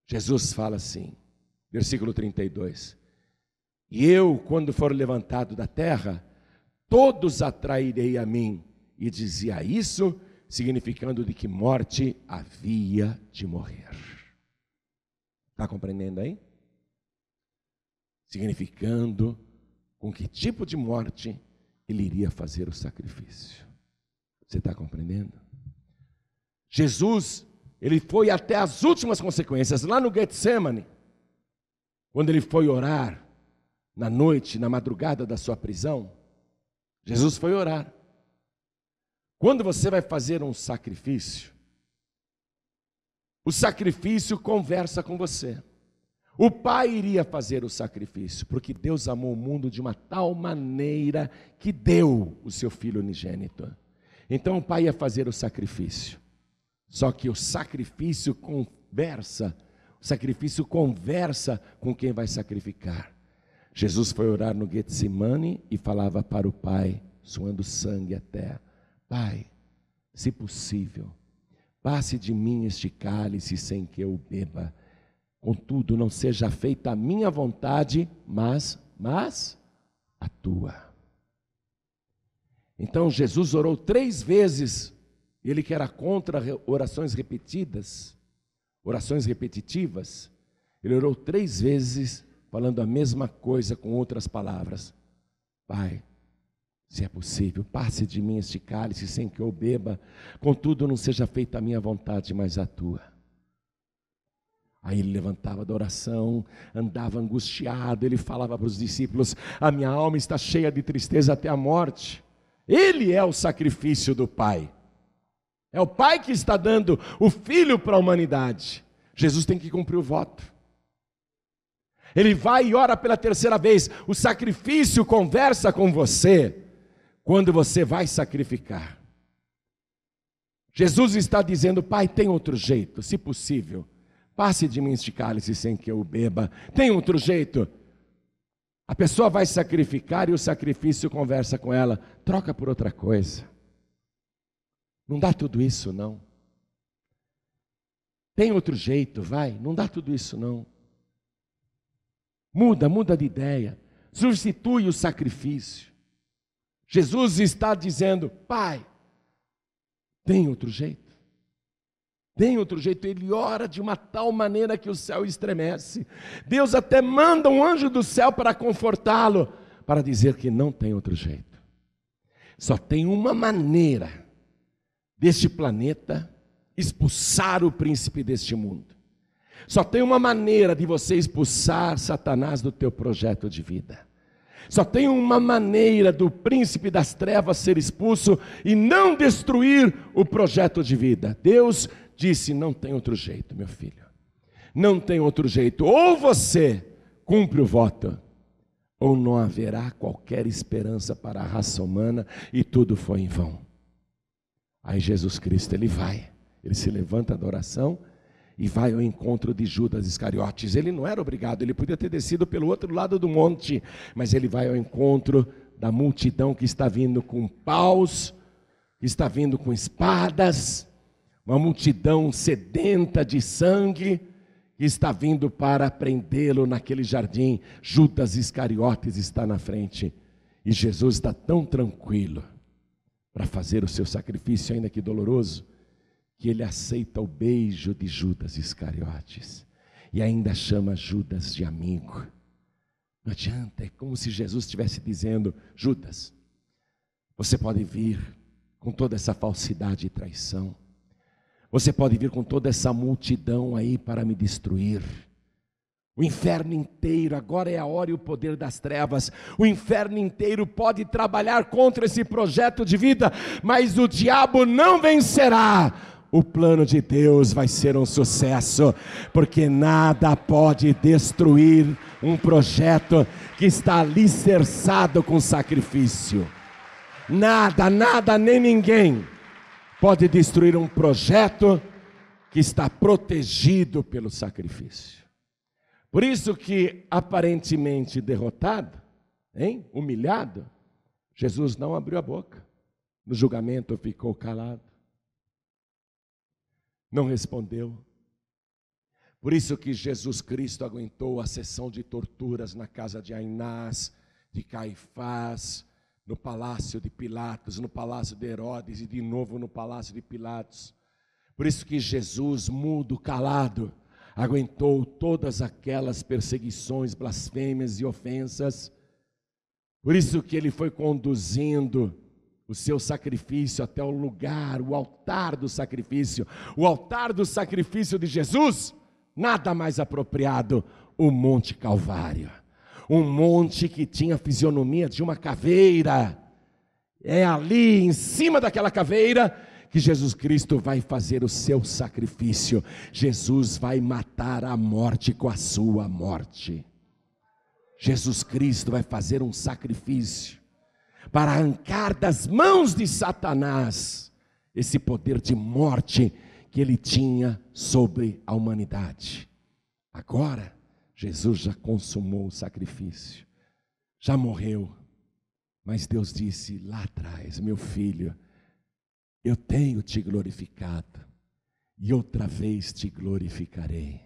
Jesus fala assim, versículo 32: E eu, quando for levantado da terra, todos atrairei a mim. E dizia isso significando de que morte havia de morrer. Está compreendendo aí? Significando com que tipo de morte ele iria fazer o sacrifício. Você está compreendendo? Jesus, ele foi até as últimas consequências, lá no Getsemane, quando ele foi orar, na noite, na madrugada da sua prisão, Jesus foi orar. Quando você vai fazer um sacrifício, o sacrifício conversa com você. O pai iria fazer o sacrifício, porque Deus amou o mundo de uma tal maneira que deu o seu filho unigênito. Então o pai ia fazer o sacrifício. Só que o sacrifício conversa, sacrifício conversa com quem vai sacrificar. Jesus foi orar no Getsemane e falava para o Pai, suando sangue até: Pai, se possível, passe de mim este cálice sem que eu beba. Contudo, não seja feita a minha vontade, mas, mas a tua. Então Jesus orou três vezes, ele que era contra orações repetidas, orações repetitivas, ele orou três vezes falando a mesma coisa com outras palavras. Pai, se é possível, passe de mim este cálice sem que eu beba, contudo não seja feita a minha vontade, mas a tua. Aí ele levantava da oração, andava angustiado, ele falava para os discípulos: A minha alma está cheia de tristeza até a morte. Ele é o sacrifício do Pai. É o Pai que está dando o Filho para a humanidade. Jesus tem que cumprir o voto. Ele vai e ora pela terceira vez. O sacrifício conversa com você quando você vai sacrificar. Jesus está dizendo: Pai, tem outro jeito, se possível. Passe de mim este cálice sem que eu beba. Tem outro jeito. A pessoa vai sacrificar e o sacrifício conversa com ela, troca por outra coisa. Não dá tudo isso, não. Tem outro jeito, vai, não dá tudo isso, não. Muda, muda de ideia. Substitui o sacrifício. Jesus está dizendo: Pai, tem outro jeito. Tem outro jeito, ele ora de uma tal maneira que o céu estremece. Deus até manda um anjo do céu para confortá-lo, para dizer que não tem outro jeito. Só tem uma maneira deste planeta expulsar o príncipe deste mundo. Só tem uma maneira de você expulsar Satanás do teu projeto de vida. Só tem uma maneira do príncipe das trevas ser expulso e não destruir o projeto de vida. Deus disse: não tem outro jeito, meu filho. Não tem outro jeito. Ou você cumpre o voto, ou não haverá qualquer esperança para a raça humana e tudo foi em vão. Aí Jesus Cristo, ele vai, ele se levanta da oração e vai ao encontro de Judas Iscariotes. Ele não era obrigado, ele podia ter descido pelo outro lado do monte, mas ele vai ao encontro da multidão que está vindo com paus, que está vindo com espadas, uma multidão sedenta de sangue que está vindo para prendê-lo naquele jardim. Judas Iscariotes está na frente e Jesus está tão tranquilo para fazer o seu sacrifício, ainda que doloroso, que ele aceita o beijo de Judas Iscariotes e ainda chama Judas de amigo. Não adianta, é como se Jesus estivesse dizendo: Judas, você pode vir com toda essa falsidade e traição você pode vir com toda essa multidão aí para me destruir. O inferno inteiro, agora é a hora e o poder das trevas. O inferno inteiro pode trabalhar contra esse projeto de vida, mas o diabo não vencerá. O plano de Deus vai ser um sucesso, porque nada pode destruir um projeto que está alicerçado com sacrifício. Nada, nada, nem ninguém pode destruir um projeto que está protegido pelo sacrifício. Por isso que aparentemente derrotado, hein, humilhado, Jesus não abriu a boca. No julgamento ficou calado. Não respondeu. Por isso que Jesus Cristo aguentou a sessão de torturas na casa de Ainás, de Caifás, no palácio de Pilatos, no palácio de Herodes e de novo no palácio de Pilatos. Por isso que Jesus, mudo, calado, aguentou todas aquelas perseguições, blasfêmias e ofensas. Por isso que ele foi conduzindo o seu sacrifício até o lugar, o altar do sacrifício. O altar do sacrifício de Jesus, nada mais apropriado, o Monte Calvário um monte que tinha a fisionomia de uma caveira. É ali, em cima daquela caveira, que Jesus Cristo vai fazer o seu sacrifício. Jesus vai matar a morte com a sua morte. Jesus Cristo vai fazer um sacrifício para arrancar das mãos de Satanás esse poder de morte que ele tinha sobre a humanidade. Agora, Jesus já consumou o sacrifício, já morreu. Mas Deus disse lá atrás: Meu filho, eu tenho te glorificado, e outra vez te glorificarei.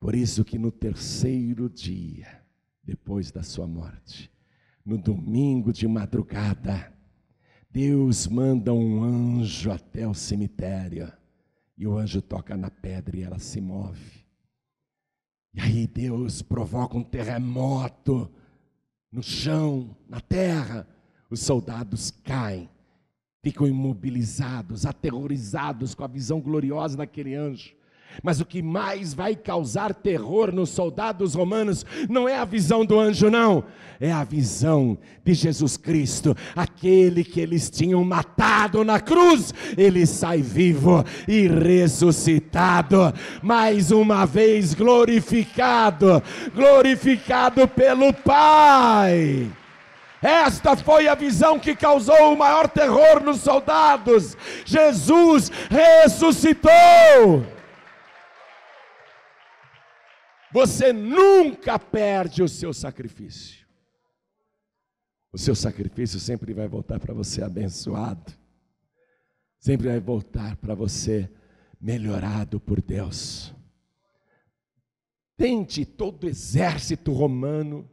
Por isso que no terceiro dia, depois da sua morte, no domingo de madrugada, Deus manda um anjo até o cemitério, e o anjo toca na pedra e ela se move. E aí Deus provoca um terremoto no chão, na terra. Os soldados caem, ficam imobilizados, aterrorizados com a visão gloriosa daquele anjo. Mas o que mais vai causar terror nos soldados romanos não é a visão do anjo, não, é a visão de Jesus Cristo, aquele que eles tinham matado na cruz. Ele sai vivo e ressuscitado, mais uma vez glorificado glorificado pelo Pai. Esta foi a visão que causou o maior terror nos soldados. Jesus ressuscitou. Você nunca perde o seu sacrifício. O seu sacrifício sempre vai voltar para você abençoado. Sempre vai voltar para você melhorado por Deus. Tente todo exército romano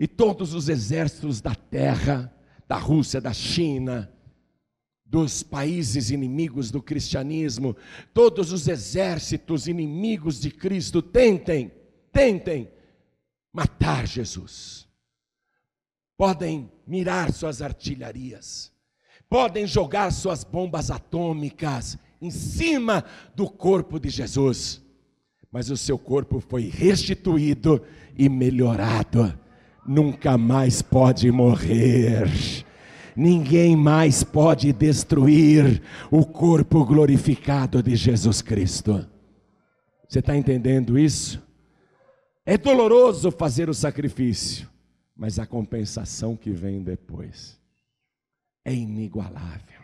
e todos os exércitos da terra, da Rússia, da China, dos países inimigos do cristianismo, todos os exércitos inimigos de Cristo tentem, tentem matar Jesus. Podem mirar suas artilharias, podem jogar suas bombas atômicas em cima do corpo de Jesus, mas o seu corpo foi restituído e melhorado, nunca mais pode morrer ninguém mais pode destruir o corpo glorificado de Jesus Cristo. Você está entendendo isso? É doloroso fazer o sacrifício, mas a compensação que vem depois é inigualável.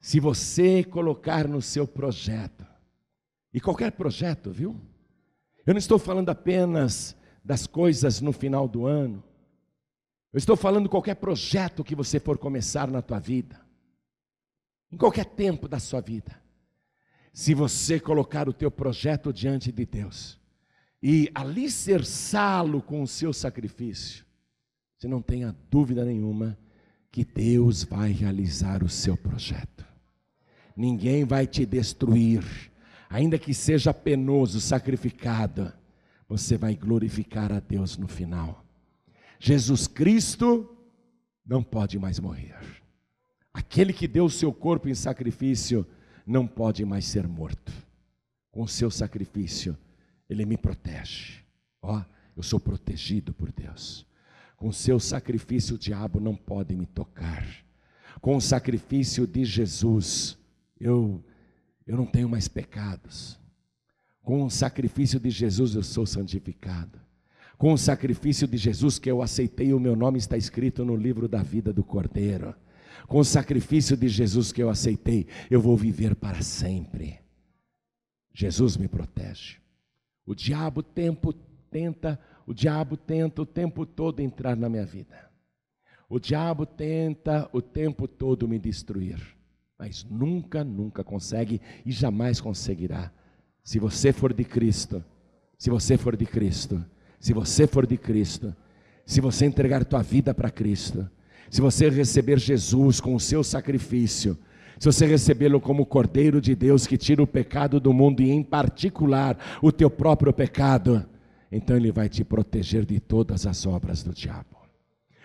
Se você colocar no seu projeto, e qualquer projeto, viu? Eu não estou falando apenas das coisas no final do ano, eu estou falando qualquer projeto que você for começar na tua vida, em qualquer tempo da sua vida. Se você colocar o teu projeto diante de Deus e alicerçá-lo com o seu sacrifício, você não tenha dúvida nenhuma que Deus vai realizar o seu projeto. Ninguém vai te destruir, ainda que seja penoso, sacrificado, você vai glorificar a Deus no final. Jesus Cristo não pode mais morrer. Aquele que deu o seu corpo em sacrifício não pode mais ser morto. Com o seu sacrifício, ele me protege. Ó, oh, eu sou protegido por Deus. Com o seu sacrifício, o diabo não pode me tocar. Com o sacrifício de Jesus, eu eu não tenho mais pecados. Com o sacrifício de Jesus, eu sou santificado com o sacrifício de Jesus que eu aceitei, o meu nome está escrito no livro da vida do Cordeiro. Com o sacrifício de Jesus que eu aceitei, eu vou viver para sempre. Jesus me protege. O diabo tempo tenta, o diabo tenta o tempo todo entrar na minha vida. O diabo tenta o tempo todo me destruir, mas nunca, nunca consegue e jamais conseguirá. Se você for de Cristo, se você for de Cristo, se você for de Cristo, se você entregar tua vida para Cristo, se você receber Jesus com o seu sacrifício, se você recebê-lo como Cordeiro de Deus que tira o pecado do mundo e, em particular, o teu próprio pecado, então Ele vai te proteger de todas as obras do diabo.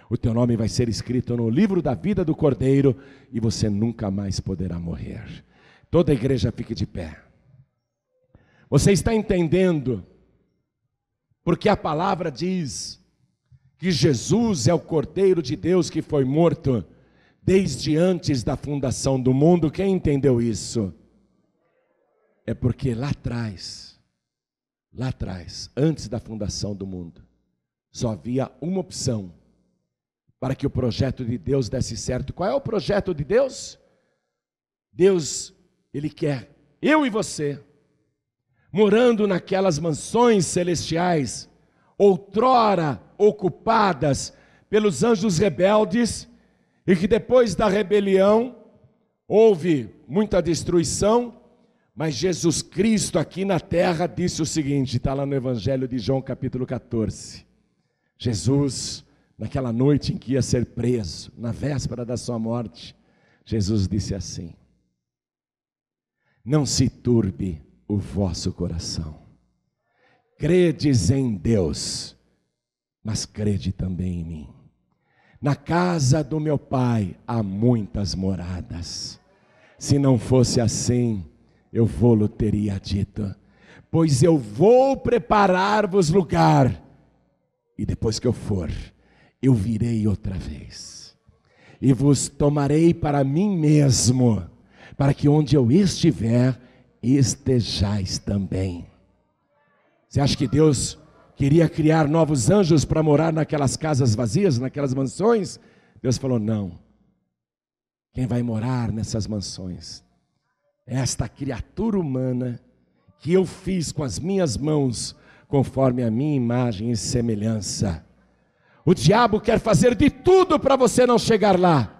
O teu nome vai ser escrito no livro da vida do Cordeiro e você nunca mais poderá morrer. Toda a igreja fique de pé. Você está entendendo? porque a palavra diz que Jesus é o Cordeiro de Deus que foi morto desde antes da fundação do mundo. Quem entendeu isso? É porque lá atrás, lá atrás, antes da fundação do mundo, só havia uma opção para que o projeto de Deus desse certo. Qual é o projeto de Deus? Deus, Ele quer eu e você, morando naquelas mansões celestiais, outrora ocupadas pelos anjos rebeldes, e que depois da rebelião houve muita destruição, mas Jesus Cristo aqui na terra disse o seguinte: está lá no Evangelho de João, capítulo 14. Jesus, naquela noite em que ia ser preso, na véspera da sua morte, Jesus disse assim: Não se turbe o vosso coração, credes em Deus, mas crede também em mim. Na casa do meu pai há muitas moradas. Se não fosse assim, eu vou-lo teria dito, pois eu vou preparar-vos lugar, e depois que eu for, eu virei outra vez, e vos tomarei para mim mesmo, para que onde eu estiver, estejais também. Você acha que Deus queria criar novos anjos para morar naquelas casas vazias, naquelas mansões? Deus falou: não. Quem vai morar nessas mansões esta criatura humana que eu fiz com as minhas mãos, conforme a minha imagem e semelhança. O diabo quer fazer de tudo para você não chegar lá.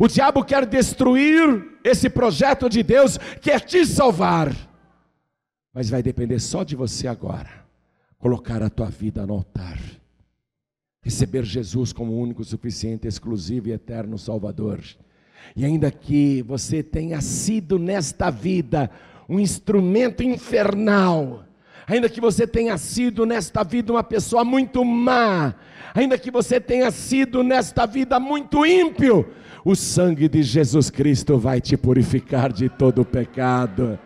O diabo quer destruir esse projeto de Deus que é te salvar. Mas vai depender só de você agora. Colocar a tua vida no altar. Receber Jesus como único, suficiente, exclusivo e eterno Salvador e ainda que você tenha sido nesta vida um instrumento infernal, ainda que você tenha sido nesta vida uma pessoa muito má, ainda que você tenha sido nesta vida muito ímpio, o sangue de Jesus Cristo vai te purificar de todo pecado.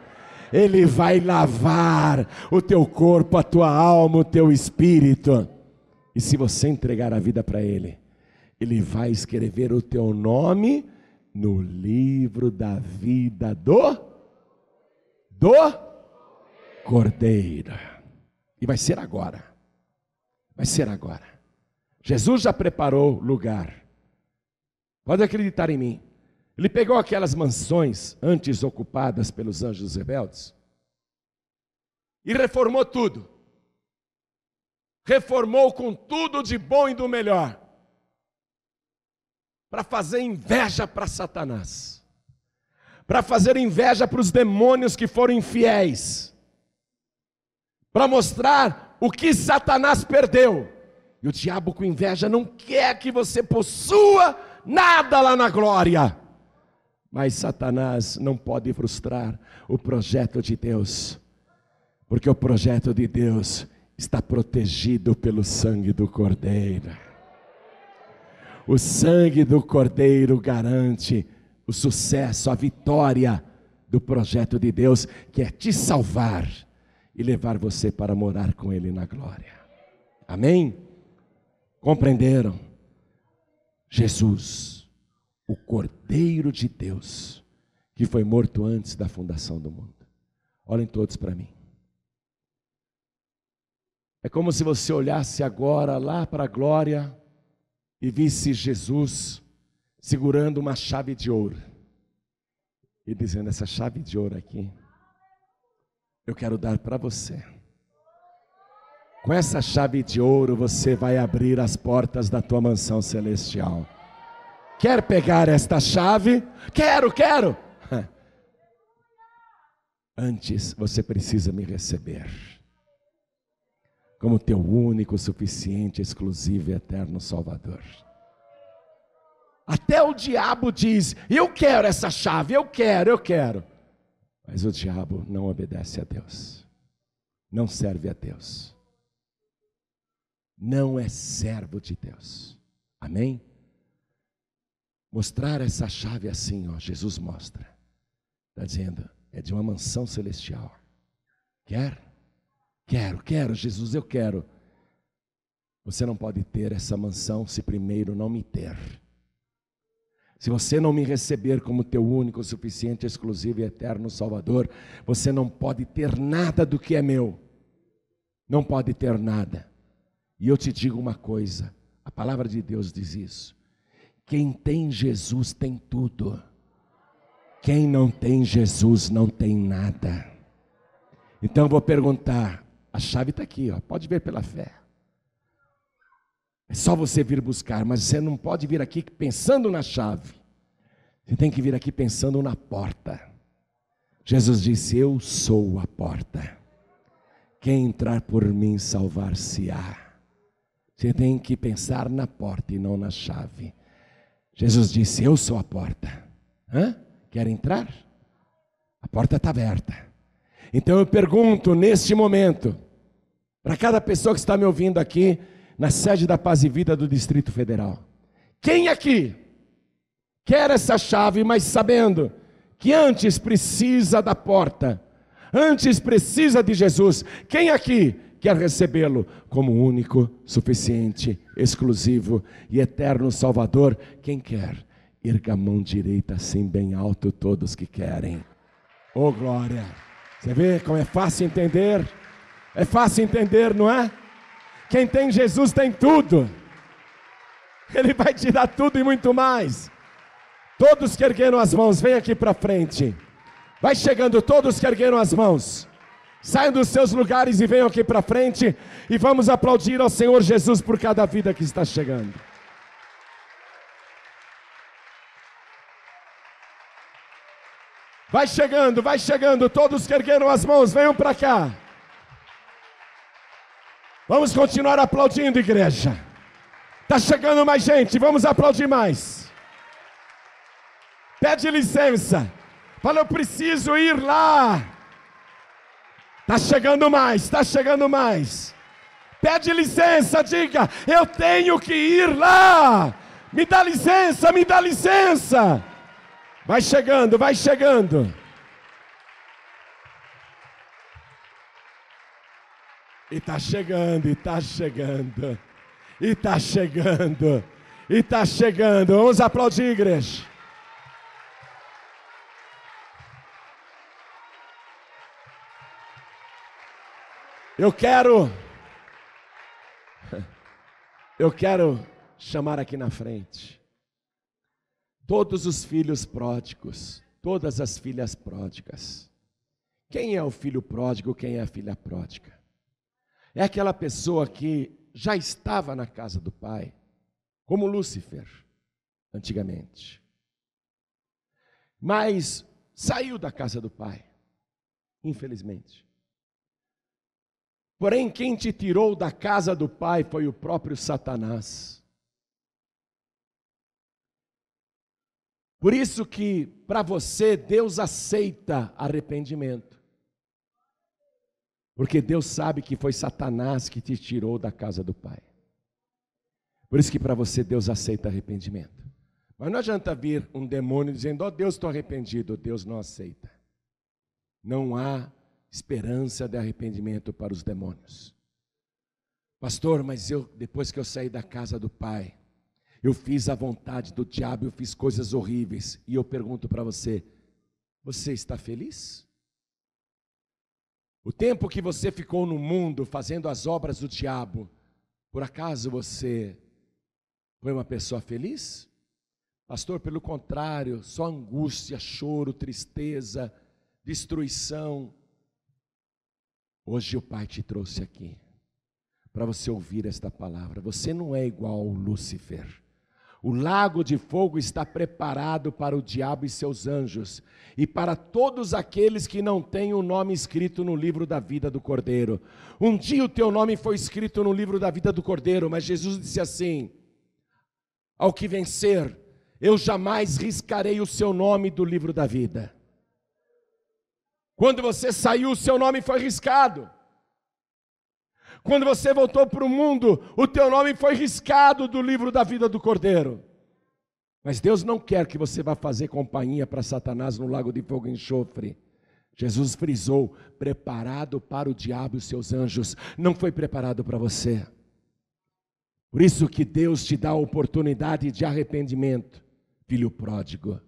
Ele vai lavar o teu corpo, a tua alma, o teu espírito. E se você entregar a vida para Ele, Ele vai escrever o teu nome no livro da vida do do Cordeiro. E vai ser agora. Vai ser agora. Jesus já preparou lugar. Pode acreditar em mim. Ele pegou aquelas mansões antes ocupadas pelos anjos rebeldes e reformou tudo. Reformou com tudo de bom e do melhor para fazer inveja para Satanás, para fazer inveja para os demônios que foram infiéis, para mostrar o que Satanás perdeu. E o diabo com inveja não quer que você possua nada lá na glória. Mas Satanás não pode frustrar o projeto de Deus, porque o projeto de Deus está protegido pelo sangue do Cordeiro. O sangue do Cordeiro garante o sucesso, a vitória do projeto de Deus, que é te salvar e levar você para morar com Ele na glória. Amém? Compreenderam? Jesus, o Cordeiro de Deus, que foi morto antes da fundação do mundo. Olhem todos para mim. É como se você olhasse agora lá para a glória e visse Jesus segurando uma chave de ouro e dizendo: Essa chave de ouro aqui, eu quero dar para você. Com essa chave de ouro você vai abrir as portas da tua mansão celestial. Quer pegar esta chave? Quero, quero. [LAUGHS] Antes você precisa me receber como teu único, suficiente, exclusivo e eterno Salvador. Até o diabo diz: Eu quero essa chave, eu quero, eu quero. Mas o diabo não obedece a Deus, não serve a Deus, não é servo de Deus. Amém? Mostrar essa chave assim, ó, Jesus mostra. Está dizendo, é de uma mansão celestial. Quer? Quero, quero, Jesus, eu quero. Você não pode ter essa mansão se primeiro não me ter. Se você não me receber como teu único, suficiente, exclusivo e eterno Salvador, você não pode ter nada do que é meu. Não pode ter nada. E eu te digo uma coisa: A palavra de Deus diz isso. Quem tem Jesus tem tudo. Quem não tem Jesus não tem nada. Então eu vou perguntar: a chave está aqui, ó, pode ver pela fé. É só você vir buscar, mas você não pode vir aqui pensando na chave. Você tem que vir aqui pensando na porta. Jesus disse: Eu sou a porta. Quem entrar por mim salvar-se-á. Você tem que pensar na porta e não na chave. Jesus disse: Eu sou a porta. Hã? Quer entrar? A porta está aberta. Então eu pergunto neste momento, para cada pessoa que está me ouvindo aqui, na sede da Paz e Vida do Distrito Federal: quem aqui quer essa chave, mas sabendo que antes precisa da porta, antes precisa de Jesus? Quem aqui quer recebê-lo como único, suficiente, exclusivo e eterno Salvador. Quem quer? Erga a mão direita assim bem alto, todos que querem. Oh glória! Você vê como é fácil entender? É fácil entender, não é? Quem tem Jesus tem tudo. Ele vai te dar tudo e muito mais. Todos que ergueram as mãos, vem aqui para frente. Vai chegando, todos que ergueram as mãos. Saiam dos seus lugares e venham aqui para frente e vamos aplaudir ao Senhor Jesus por cada vida que está chegando. Vai chegando, vai chegando, todos que ergueram as mãos, venham para cá. Vamos continuar aplaudindo, igreja. Está chegando mais gente, vamos aplaudir mais. Pede licença. Fala, eu preciso ir lá. Está chegando mais, está chegando mais. Pede licença, diga: Eu tenho que ir lá. Me dá licença, me dá licença. Vai chegando, vai chegando. E está chegando, e está chegando, e está chegando, e está chegando. Vamos aplaudir, igreja. Eu quero. Eu quero chamar aqui na frente todos os filhos pródigos, todas as filhas pródigas. Quem é o filho pródigo, quem é a filha pródiga? É aquela pessoa que já estava na casa do pai, como Lúcifer, antigamente. Mas saiu da casa do pai, infelizmente. Porém, quem te tirou da casa do Pai foi o próprio Satanás. Por isso que para você Deus aceita arrependimento. Porque Deus sabe que foi Satanás que te tirou da casa do Pai. Por isso que para você Deus aceita arrependimento. Mas não adianta vir um demônio dizendo: "Ó oh, Deus, estou arrependido". Deus não aceita. Não há esperança de arrependimento para os demônios. Pastor, mas eu depois que eu saí da casa do Pai, eu fiz a vontade do diabo, eu fiz coisas horríveis. E eu pergunto para você: você está feliz? O tempo que você ficou no mundo fazendo as obras do diabo, por acaso você foi uma pessoa feliz? Pastor, pelo contrário, só angústia, choro, tristeza, destruição. Hoje o Pai te trouxe aqui para você ouvir esta palavra. Você não é igual ao Lúcifer. O lago de fogo está preparado para o diabo e seus anjos, e para todos aqueles que não têm o nome escrito no livro da vida do Cordeiro. Um dia o teu nome foi escrito no livro da vida do Cordeiro, mas Jesus disse assim: Ao que vencer, eu jamais riscarei o seu nome do livro da vida. Quando você saiu, o seu nome foi riscado. Quando você voltou para o mundo, o teu nome foi riscado do livro da vida do Cordeiro. Mas Deus não quer que você vá fazer companhia para Satanás no lago de fogo e enxofre. Jesus frisou: preparado para o diabo e os seus anjos, não foi preparado para você. Por isso que Deus te dá a oportunidade de arrependimento, filho pródigo.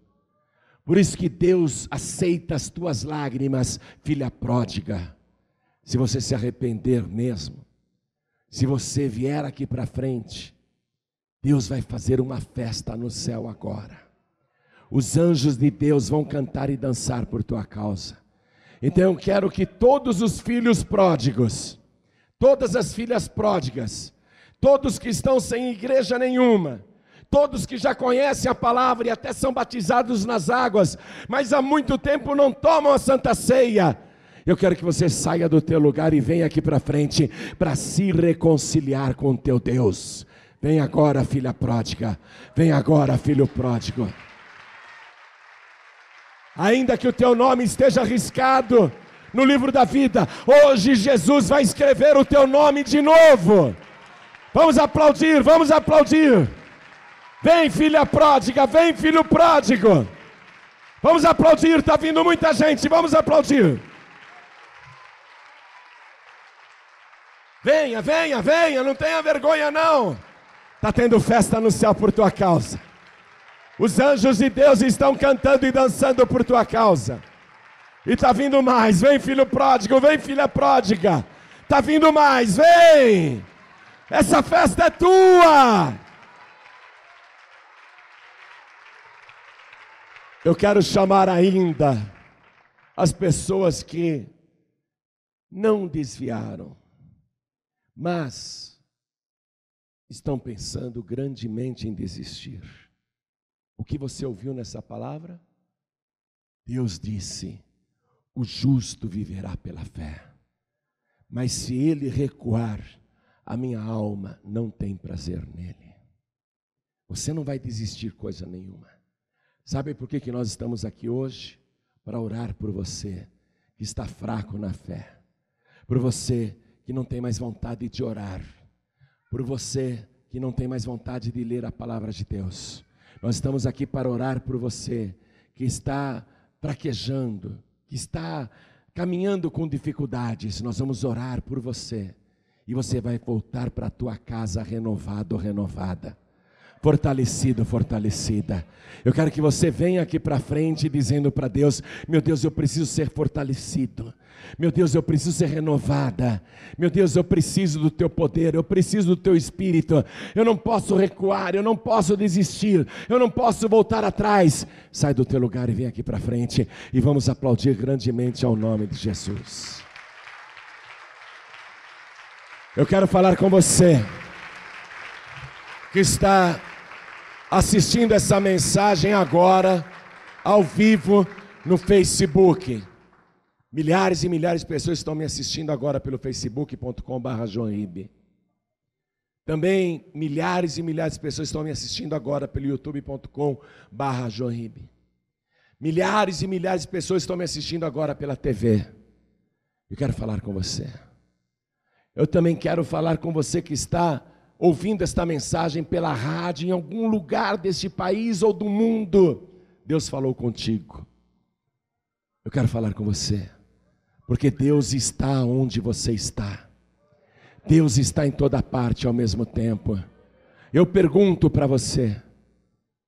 Por isso que Deus aceita as tuas lágrimas, filha pródiga. Se você se arrepender mesmo, se você vier aqui para frente Deus vai fazer uma festa no céu agora. Os anjos de Deus vão cantar e dançar por tua causa. Então eu quero que todos os filhos pródigos, todas as filhas pródigas, todos que estão sem igreja nenhuma, todos que já conhecem a palavra e até são batizados nas águas, mas há muito tempo não tomam a santa ceia. Eu quero que você saia do teu lugar e venha aqui para frente para se reconciliar com o teu Deus. Vem agora, filha pródiga. Vem agora, filho pródigo. Ainda que o teu nome esteja arriscado no livro da vida, hoje Jesus vai escrever o teu nome de novo. Vamos aplaudir, vamos aplaudir. Vem, filha pródiga, vem, filho pródigo. Vamos aplaudir, está vindo muita gente, vamos aplaudir. Venha, venha, venha, não tenha vergonha não. Está tendo festa no céu por tua causa. Os anjos de Deus estão cantando e dançando por tua causa. E está vindo mais. Vem, filho pródigo, vem, filha pródiga. Está vindo mais, vem. Essa festa é tua. Eu quero chamar ainda as pessoas que não desviaram, mas estão pensando grandemente em desistir. O que você ouviu nessa palavra? Deus disse: o justo viverá pela fé. Mas se ele recuar, a minha alma não tem prazer nele. Você não vai desistir coisa nenhuma. Sabe por que, que nós estamos aqui hoje? Para orar por você que está fraco na fé, por você que não tem mais vontade de orar, por você que não tem mais vontade de ler a palavra de Deus. Nós estamos aqui para orar por você que está fraquejando, que está caminhando com dificuldades. Nós vamos orar por você e você vai voltar para a tua casa renovado ou renovada fortalecido, fortalecida. Eu quero que você venha aqui para frente dizendo para Deus: Meu Deus, eu preciso ser fortalecido. Meu Deus, eu preciso ser renovada. Meu Deus, eu preciso do teu poder, eu preciso do teu espírito. Eu não posso recuar, eu não posso desistir, eu não posso voltar atrás. Sai do teu lugar e vem aqui para frente e vamos aplaudir grandemente ao nome de Jesus. Eu quero falar com você que está assistindo essa mensagem agora, ao vivo, no Facebook. Milhares e milhares de pessoas estão me assistindo agora pelo facebook.com.br Também milhares e milhares de pessoas estão me assistindo agora pelo youtube.com.br Milhares e milhares de pessoas estão me assistindo agora pela TV. Eu quero falar com você. Eu também quero falar com você que está ouvindo esta mensagem pela rádio em algum lugar deste país ou do mundo, Deus falou contigo. Eu quero falar com você, porque Deus está onde você está. Deus está em toda parte ao mesmo tempo. Eu pergunto para você: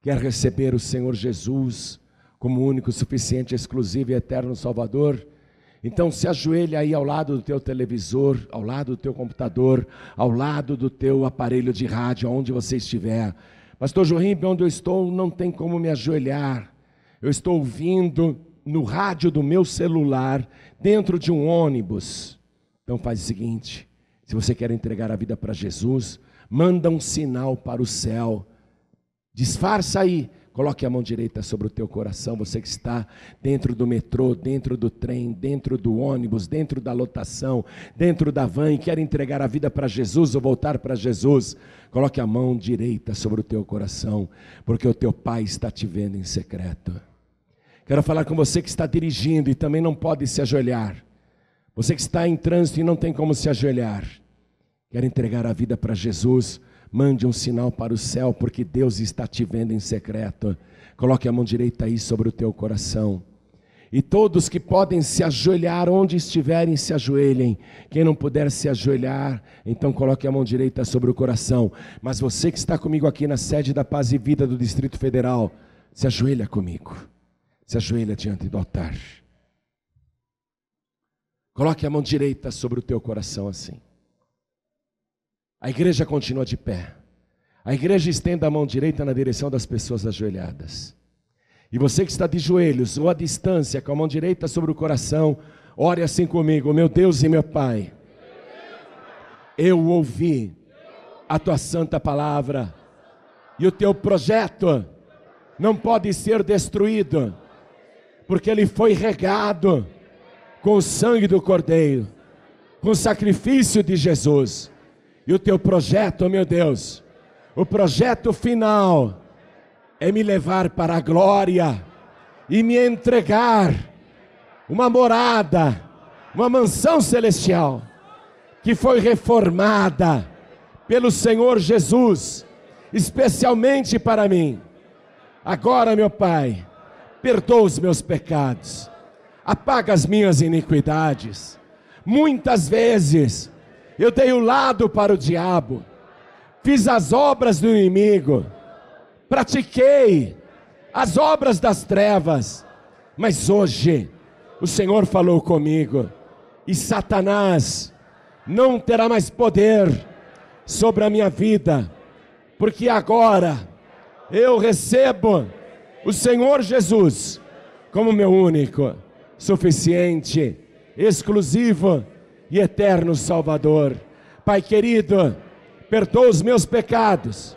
quer receber o Senhor Jesus como único, suficiente, exclusivo e eterno Salvador? Então se ajoelha aí ao lado do teu televisor, ao lado do teu computador, ao lado do teu aparelho de rádio, onde você estiver. Pastor Jorim, onde eu estou, não tem como me ajoelhar. Eu estou ouvindo no rádio do meu celular, dentro de um ônibus. Então faz o seguinte: se você quer entregar a vida para Jesus, manda um sinal para o céu. Disfarça aí, Coloque a mão direita sobre o teu coração, você que está dentro do metrô, dentro do trem, dentro do ônibus, dentro da lotação, dentro da van e quer entregar a vida para Jesus ou voltar para Jesus. Coloque a mão direita sobre o teu coração, porque o teu Pai está te vendo em secreto. Quero falar com você que está dirigindo e também não pode se ajoelhar. Você que está em trânsito e não tem como se ajoelhar. Quer entregar a vida para Jesus Mande um sinal para o céu, porque Deus está te vendo em secreto. Coloque a mão direita aí sobre o teu coração. E todos que podem se ajoelhar onde estiverem, se ajoelhem. Quem não puder se ajoelhar, então coloque a mão direita sobre o coração. Mas você que está comigo aqui na sede da Paz e Vida do Distrito Federal, se ajoelha comigo. Se ajoelha diante do altar. Coloque a mão direita sobre o teu coração assim. A igreja continua de pé. A igreja estenda a mão direita na direção das pessoas ajoelhadas. E você que está de joelhos ou à distância, com a mão direita sobre o coração, ore assim comigo: Meu Deus e meu Pai, eu ouvi a tua santa palavra, e o teu projeto não pode ser destruído, porque ele foi regado com o sangue do Cordeiro, com o sacrifício de Jesus. E o teu projeto, meu Deus, o projeto final é me levar para a glória e me entregar uma morada, uma mansão celestial que foi reformada pelo Senhor Jesus, especialmente para mim. Agora, meu Pai, perdoa os meus pecados, apaga as minhas iniquidades. Muitas vezes eu dei o lado para o diabo, fiz as obras do inimigo, pratiquei as obras das trevas, mas hoje o Senhor falou comigo, e Satanás não terá mais poder sobre a minha vida, porque agora eu recebo o Senhor Jesus como meu único, suficiente, exclusivo e eterno Salvador. Pai querido, perdoa os meus pecados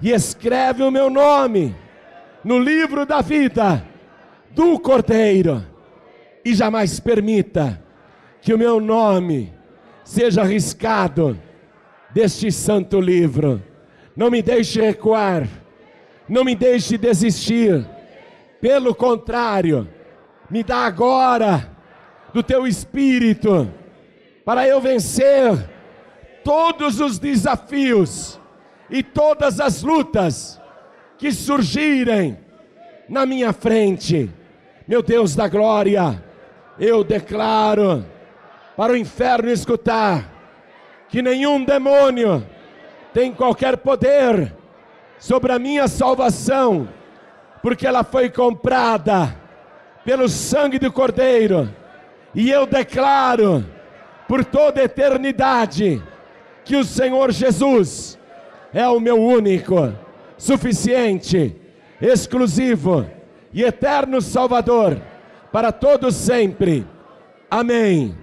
e escreve o meu nome no livro da vida do Cordeiro e jamais permita que o meu nome seja arriscado deste santo livro. Não me deixe recuar, não me deixe desistir. Pelo contrário, me dá agora do teu espírito para eu vencer todos os desafios e todas as lutas que surgirem na minha frente. Meu Deus da glória, eu declaro para o inferno escutar que nenhum demônio tem qualquer poder sobre a minha salvação, porque ela foi comprada pelo sangue do Cordeiro, e eu declaro por toda eternidade que o Senhor Jesus é o meu único, suficiente, exclusivo e eterno Salvador para todos sempre. Amém.